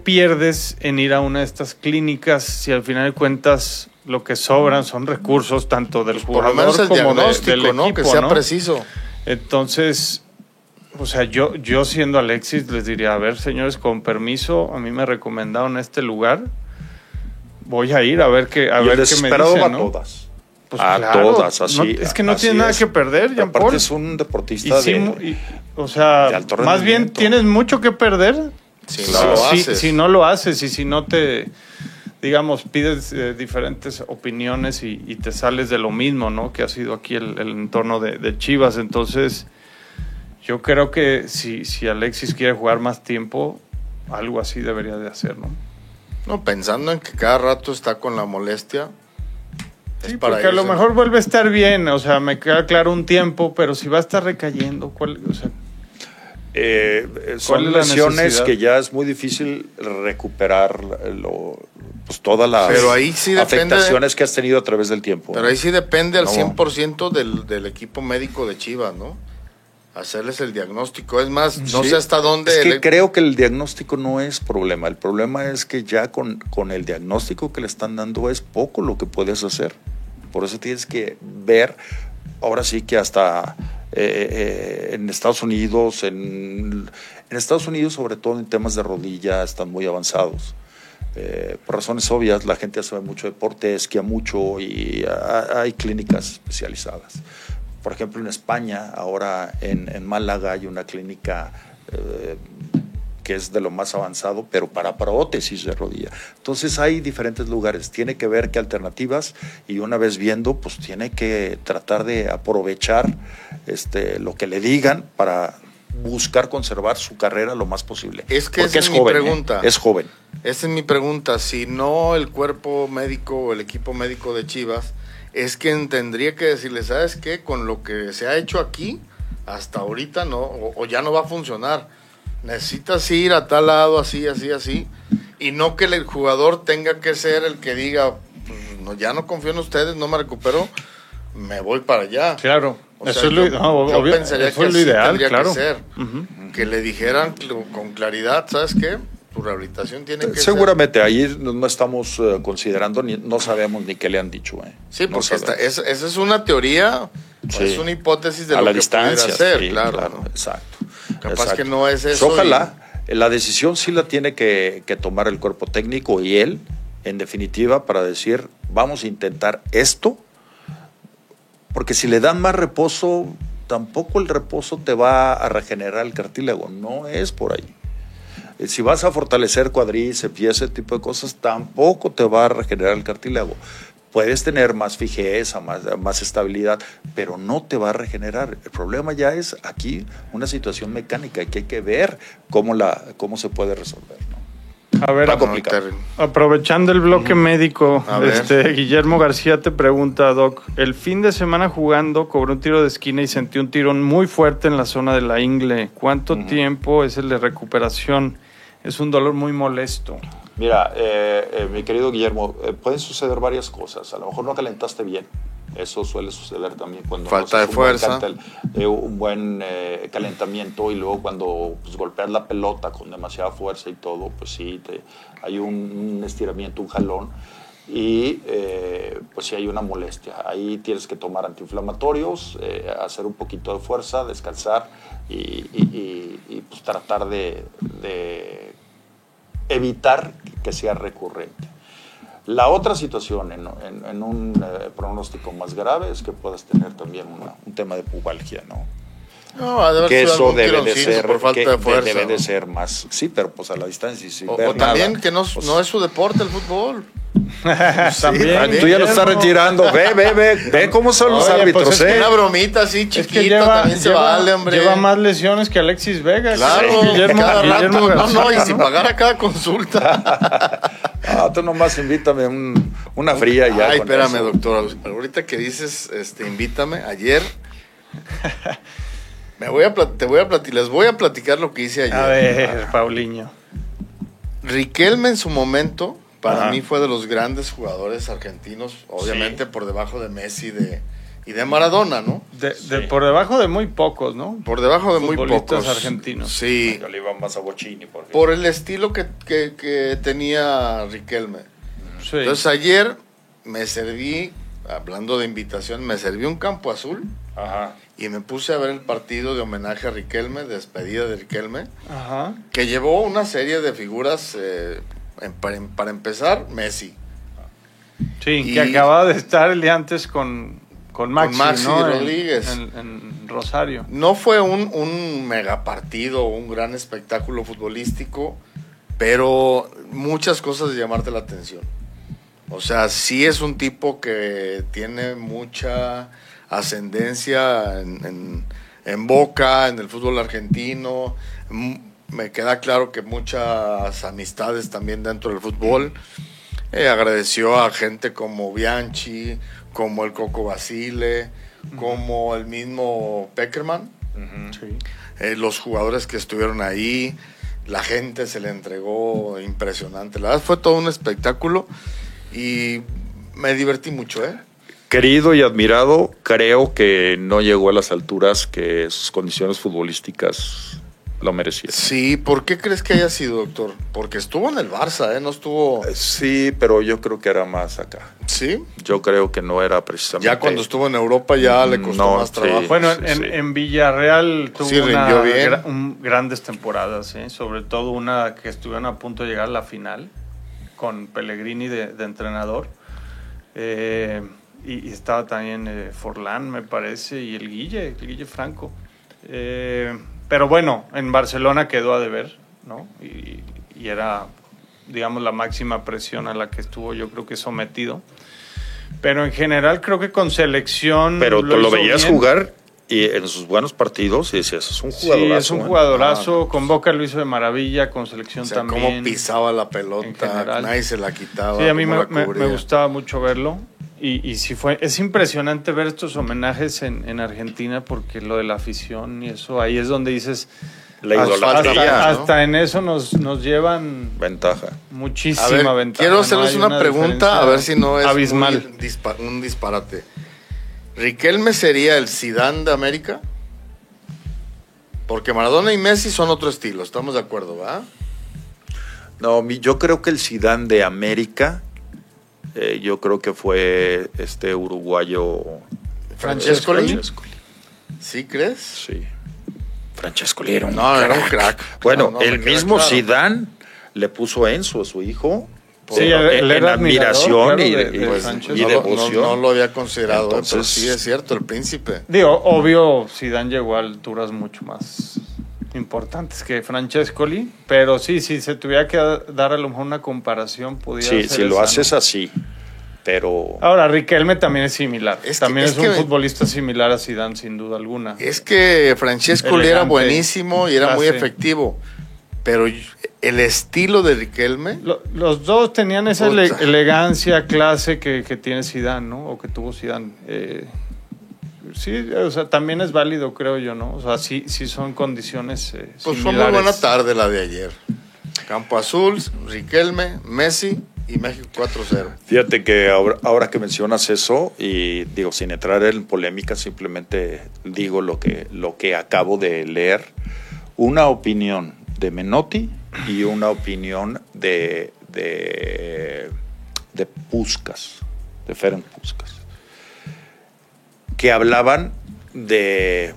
pierdes en ir a una de estas clínicas si al final de cuentas lo que sobran son recursos tanto del Pues por lo jugador menos el como de- del ¿no? equipo, que sea ¿no? preciso. Entonces, o sea, yo, yo siendo Alexis les diría, a ver, señores, con permiso, a mí me recomendaron este lugar. Voy a ir a ver qué, a y ver qué me dicen, a ¿no? todas. Pues a claro, todas, así. no- es que no tiene nada es. que perder, Jean aparte Paul. es un Y deportista sí, de... y- o sea, de alto más bien tienes mucho que perder Si Claro. no lo si, haces. si no lo haces y si no te, digamos, pides eh, diferentes opiniones y, y te sales de lo mismo, ¿no? Que ha sido aquí el, el entorno de, de Chivas. Entonces, yo creo que si, si Alexis quiere jugar más tiempo, algo así debería de hacer, ¿no? No, pensando en que cada rato está con la molestia. es Sí, para porque a lo irse, mejor vuelve a estar bien, o sea, me queda claro un tiempo, pero si va a estar recayendo, ¿cuál? O sea, Eh, eh, ¿Cuál son es la lesiones necesidad? que ya es muy difícil recuperar lo- pues todas las Pero ahí sí depende afectaciones que has tenido a través del tiempo. Pero ahí sí depende al No. 100% del, del equipo médico de Chivas, ¿no? Hacerles el diagnóstico. Es más, no Sí. sé hasta dónde... Es que creo que el diagnóstico no es problema. El problema es que ya con, con el diagnóstico que le están dando es poco lo que puedes hacer. Por eso tienes que ver, ahora sí que hasta eh, eh, en Estados Unidos, en, en Estados Unidos sobre todo en temas de rodilla están muy avanzados. Eh, por razones obvias, la gente hace mucho deporte, esquía mucho y ha- hay clínicas especializadas. Por ejemplo, en España, ahora en, en Málaga hay una clínica eh, que es de lo más avanzado, pero para prótesis de rodilla. Entonces hay diferentes lugares, tiene que ver qué alternativas y una vez viendo, pues tiene que tratar de aprovechar este, lo que le digan para buscar conservar su carrera lo más posible. Es que Porque esa es mi joven, ¿eh? pregunta. es joven. Esa es mi pregunta. Si no el cuerpo médico o el equipo médico de Chivas, es que tendría que decirle, ¿sabes qué? Con lo que se ha hecho aquí, hasta ahorita no, o, o ya no va a funcionar. Necesitas ir a tal lado, así, así, así. Y no que el jugador tenga que ser el que diga, pues, no, ya no confío en ustedes, no me recupero, me voy para allá. claro, O eso sea, es lo, yo- no, yo obvio, pensaría eso que es lo ideal, tendría que claro. ser. Que le dijeran con claridad, ¿sabes qué? Tu rehabilitación tiene que ser Seguramente ahí no estamos eh, considerando, ni, no sabemos ni qué le han dicho. ¿eh? Sí, No porque esta- sabemos. es- esa es una teoría, Sí. es una hipótesis de a lo la que distancia. sí, claro. Exacto. Capaz exacto. que no es eso. ojalá, eh, la decisión sí la tiene que, que tomar el cuerpo técnico y él, en definitiva, para decir, vamos a intentar esto, porque si le dan más reposo, tampoco el reposo te va a regenerar el cartílago, no es por ahí. Eh, Si vas a fortalecer cuadríceps y ese tipo de cosas, tampoco te va a regenerar el cartílago. Puedes tener más fijeza, más, más estabilidad, pero no te va a regenerar. El problema ya es aquí una situación mecánica y que hay que ver cómo, la, cómo se puede resolver. A ver, Está ap- complicado. aprovechando el bloque médico, A este Guillermo García te pregunta, Doc, el fin de semana jugando cobró un tiro de esquina y sentí un tirón muy fuerte en la zona de la ingle. ¿Cuánto tiempo es el de recuperación? Es un dolor muy molesto. Mira, eh, eh, mi querido Guillermo, eh, pueden suceder varias cosas. A lo mejor no calentaste bien. Eso suele suceder también cuando Falta de un buen fuerza. eh, un buen eh, calentamiento y luego cuando pues, golpeas la pelota con demasiada fuerza y todo, pues sí, te- hay un, un estiramiento, un jalón. y eh, pues si hay una molestia. Ahí tienes que tomar antiinflamatorios, hacer un poquito de fuerza, descansar y, y- y, pues, tratar de, de evitar que sea recurrente. La otra situación en, en- en un eh, pronóstico más grave es que puedas tener también una- un tema de pubalgia, ¿no? No, ha de Que eso debe de ser, por falta que de fuerza. debe de ser más, sí, pero pues a la distancia sin O, o también nada, que no, pues, no es su deporte el fútbol. *laughs* También, Ah, Tú ya lo estás retirando. Ve, ve, ve. Ve cómo son los Oye, árbitros, pues es que ¿eh? Una bromita así Es chiquita que lleva, también se lleva- vale, hombre. lleva más lesiones que Alexis Vega. Claro, Sí, Guillermo, cada Guillermo rato. No, no, y si pagara cada consulta. *laughs* Tú nomás invítame un- una fría ya. Ay, espérame, eso. doctor. Ahorita que dices, este, invítame, ayer. *laughs* Me voy a te voy a platicar, les voy a platicar lo que hice ayer. A ver, Paulinho. Riquelme en su momento, para Ajá. mí fue de los grandes jugadores argentinos, obviamente por debajo de Messi de, y de Maradona, ¿no? De, de- Sí. por debajo de muy pocos, ¿no? Por debajo de muy pocos. argentinos. Sí, Yo le iba más a Bochini. Porque... por el estilo que, que- que tenía Riquelme. Sí. Entonces ayer me serví, hablando de invitación, me serví un campo azul Ajá. y me puse a ver el partido de homenaje a Riquelme, despedida de Riquelme, Ajá. que llevó una serie de figuras, eh, en- para, para empezar, Messi. Sí, Y- que acababa de estar el día antes con, con Maxi, Maxi ¿no? Rodríguez. En, en Rosario. No fue un, un mega partido, un gran espectáculo futbolístico, pero muchas cosas de llamarte la atención. O sea, sí es un tipo que tiene mucha ascendencia en, en- en Boca, en el fútbol argentino. Me queda claro que muchas amistades también dentro del fútbol. Eh, agradeció a gente como Bianchi, como el Coco Basile, como el mismo Peckerman, Sí. eh, los jugadores que estuvieron ahí, la gente se le entregó impresionante. La verdad fue todo un espectáculo y me divertí mucho, ¿eh? Querido y admirado, creo que no llegó a las alturas que sus condiciones futbolísticas lo merecían. Sí, ¿por qué crees que haya sido, doctor? Porque estuvo en el Barça, ¿eh? No estuvo... Sí, pero yo creo que era más acá. Sí, Yo creo que no era precisamente. ya cuando estuvo en Europa ya le costó No, más sí. trabajo. Bueno, Sí, en, sí. en Villarreal tuvo Sí, una gra- un- grandes temporadas, ¿eh? sobre todo una que estuvieron a punto de llegar a la final con Pellegrini de, de entrenador. Eh, y, y estaba también eh, Forlán, me parece, y el Guille, el Guille Franco. Eh, pero bueno, en Barcelona quedó a deber, ¿no? Y, y era, digamos, la máxima presión a la que estuvo, yo creo que sometido. Pero en general creo que con selección. Pero tú lo hizo veías bien. jugar y en sus buenos partidos y decías, es un Sí, jugadorazo. es un ¿eh? jugadorazo. Con Boca lo hizo de maravilla, con selección o sea, también. cómo pisaba la pelota, nadie se la quitaba. Sí, a mí me, me gustaba mucho verlo. Y, y sí fue, es impresionante ver estos homenajes en, en Argentina porque lo de la afición y eso, ahí es donde dices, La hasta, idolatría. hasta- ¿no? hasta en eso nos, nos llevan Ventaja. muchísima ver, ventaja. quiero hacerles una, pregunta, a ver si no es abismal. muy dispa- un disparate. ¿Riquelme sería el Zidane de América? Porque Maradona y Messi son otro estilo, estamos de acuerdo, ¿va? No, yo creo que el Zidane de América, eh, yo creo que fue este uruguayo Francescoli. Francescoli, ¿Sí crees? Sí. Francescoli era un No, era un crack. Bueno, No, no, me el mismo claro. Zidane le puso Enzo, a su hijo, por- Sí, en, era admiración y, de- de pues, Francesco. y no- devoción. no lo había considerado, ¿eh? pero Entonces- sí es cierto, el príncipe. Digo, obvio, Zidane llegó a alturas mucho más importantes que Francescoli, pero sí, si se tuviera que dar a lo mejor una comparación, pudiera Sí, ser si lo haces ¿no? así, pero Ahora, Riquelme también es similar. Es que- también es es, un futbolista similar a Zidane, sin duda alguna. Es que Francesco era buenísimo y era muy clase. efectivo, pero el estilo de Riquelme, Lo- los dos tenían esa ele- elegancia, clase que, que tiene Zidane, ¿no? O que tuvo Zidane. Eh, sí, o sea, también es válido, creo yo, ¿no? O sea, sí, sí son condiciones eh, pues fue muy buena tarde la de ayer. Campo Azul, Riquelme, Messi y México 4-0. Fíjate que ahora, ahora que mencionas eso, y digo, sin entrar en polémica, simplemente digo lo que, lo que acabo de leer. Una opinión de Menotti y una opinión de, de de Puskas, de Ferenc Puskas, que hablaban de,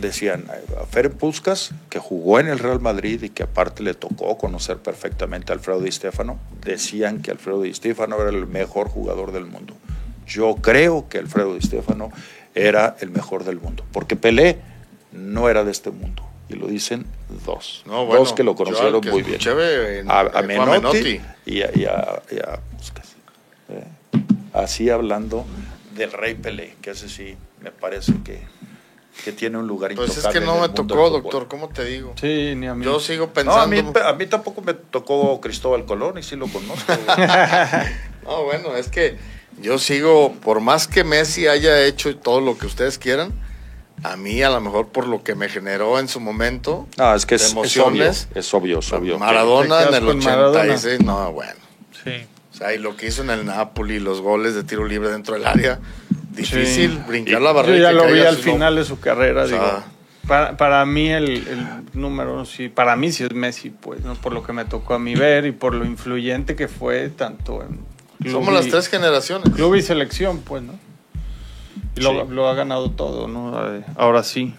decían, a Ferenc Puskas, que jugó en el Real Madrid y que aparte le tocó conocer perfectamente a Alfredo Di Stefano, decían que Alfredo Di Stefano era el mejor jugador del mundo. Yo creo que Alfredo Di Stefano era el mejor del mundo, porque Pelé no era de este mundo. Y lo dicen dos. No, bueno, dos que lo conocieron que muy bien. en- A, a Menotti, y a, y a- y Puskas. ¿eh? Así hablando del rey Pelé, que ese sí me parece que, que tiene un lugar Pues es intocable que no me tocó, doctor, ¿cómo te digo? Sí, ni a mí. Yo sigo No, pensando. a mí, a mí tampoco me tocó Cristóbal Colón y sí lo conozco. *laughs* *laughs* No, bueno, es que yo sigo, por más que Messi haya hecho todo lo que ustedes quieran, a mí a lo mejor por lo que me generó en su momento, No, es que es, de es obvio, emociones, es obvio, es obvio. Maradona ¿Te en el con Maradona? 86, no, bueno. Sí. Sea, y lo que hizo en el Napoli, los goles de tiro libre dentro del área, difícil Sí. brincar Y- la barrera. Yo ya lo vi al final de su carrera, O sea, digo. Para, para mí el, el número, sí, para mí sí es Messi, pues, ¿no? por lo que me tocó a mí ver y por lo influyente que fue tanto en club Somos y- las tres generaciones. club y selección, pues, ¿no? Y lo, Sí. lo ha ganado todo, ¿no? Ahora sí.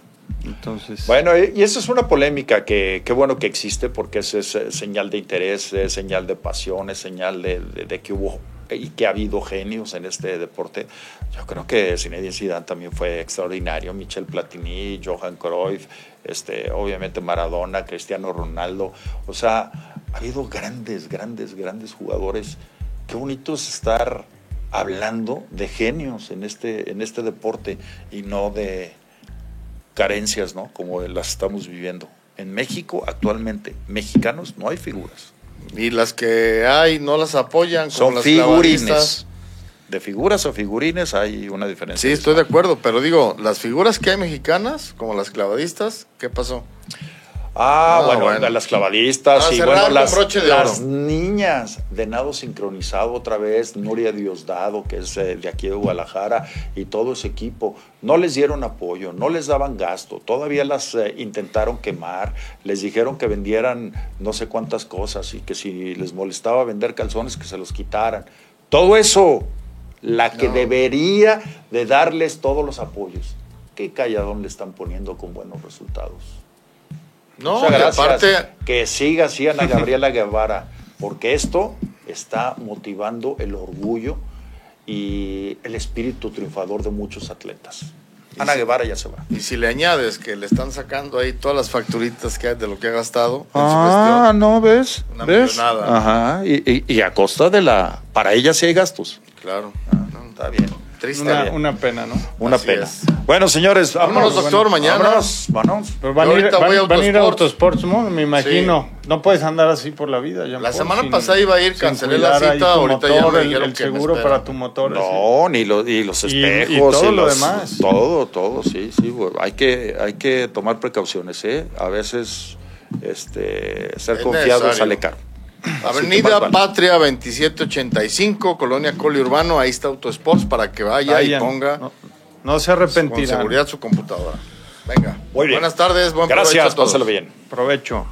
Bueno, y esa es una polémica que, qué bueno que existe porque es, es, eh, señal de interés, señal de pasión, señal de que hubo y que ha habido genios en este deporte. Yo creo que Zinedine Zidane también fue extraordinario, Michel Platini, Johan Cruyff, este, obviamente Maradona, Cristiano Ronaldo. O sea, ha habido grandes, grandes, grandes jugadores. Qué bonito es estar hablando de genios en este, en este deporte y no de carencias, ¿no? Como las estamos viviendo. En México, actualmente, mexicanos, no hay figuras. Y las que hay no las apoyan. como Son las figurines. De figuras a figurines hay una diferencia. Sí, estoy de acuerdo, pero digo, las figuras que hay mexicanas, como las clavadistas, ¿qué pasó? Ah, No, bueno, bueno. las clavadistas Ah, y bueno, las, las niñas de nado sincronizado otra vez, Nuria Diosdado, que es eh, de aquí de Guadalajara, y todo ese equipo, no les dieron apoyo, no les daban gasto, todavía las eh, intentaron quemar, les dijeron que vendieran no sé cuántas cosas y que si les molestaba vender calzones, que se los quitaran. Todo eso, la que No. debería de darles todos los apoyos. ¿Qué calladón le están poniendo con buenos resultados? No, Muchas gracias. aparte, Que siga así Ana Gabriela Guevara, porque esto está motivando el orgullo y el espíritu triunfador de muchos atletas. Ana Guevara ya se va. y si le añades que le están sacando ahí todas las facturitas que hay de lo que ha gastado en su Ah, gestión, no, ¿ves? Una ¿Ves? millonada. Ajá, y, y- y a costa de la... Para ella sí hay gastos. claro. Ah, está bien. Triste. una, pena, ¿no? Una Así pena. es. Bueno, señores, Vámonos, doctor, mañana. Vámonos, vámonos. Pero van, Yo a ir, van- a van a ir a Autosports. ¿no? Me imagino. No puedes andar así por la vida. Jean La Paul, semana sin- pasada iba a ir, cancelé la cita, ahorita ya motor, me el, el me seguro para tu motor. No, ni, lo- y los Y- y espejos. todo lo los- demás. Todo, todo, sí, sí. güey. Hay que, hay que tomar precauciones, ¿eh? A veces este, ser Es confiado necesario. sale caro. *clears throat* Avenida. Patria 2785, Colonia Coli Urbano, ahí está Autosports para que vaya Vayan. y ponga No, no se con arrepentirán. seguridad su computadora. Venga. Muy bien. Buenas tardes, buen provecho a Gracias, todos. pásalo bien. Provecho.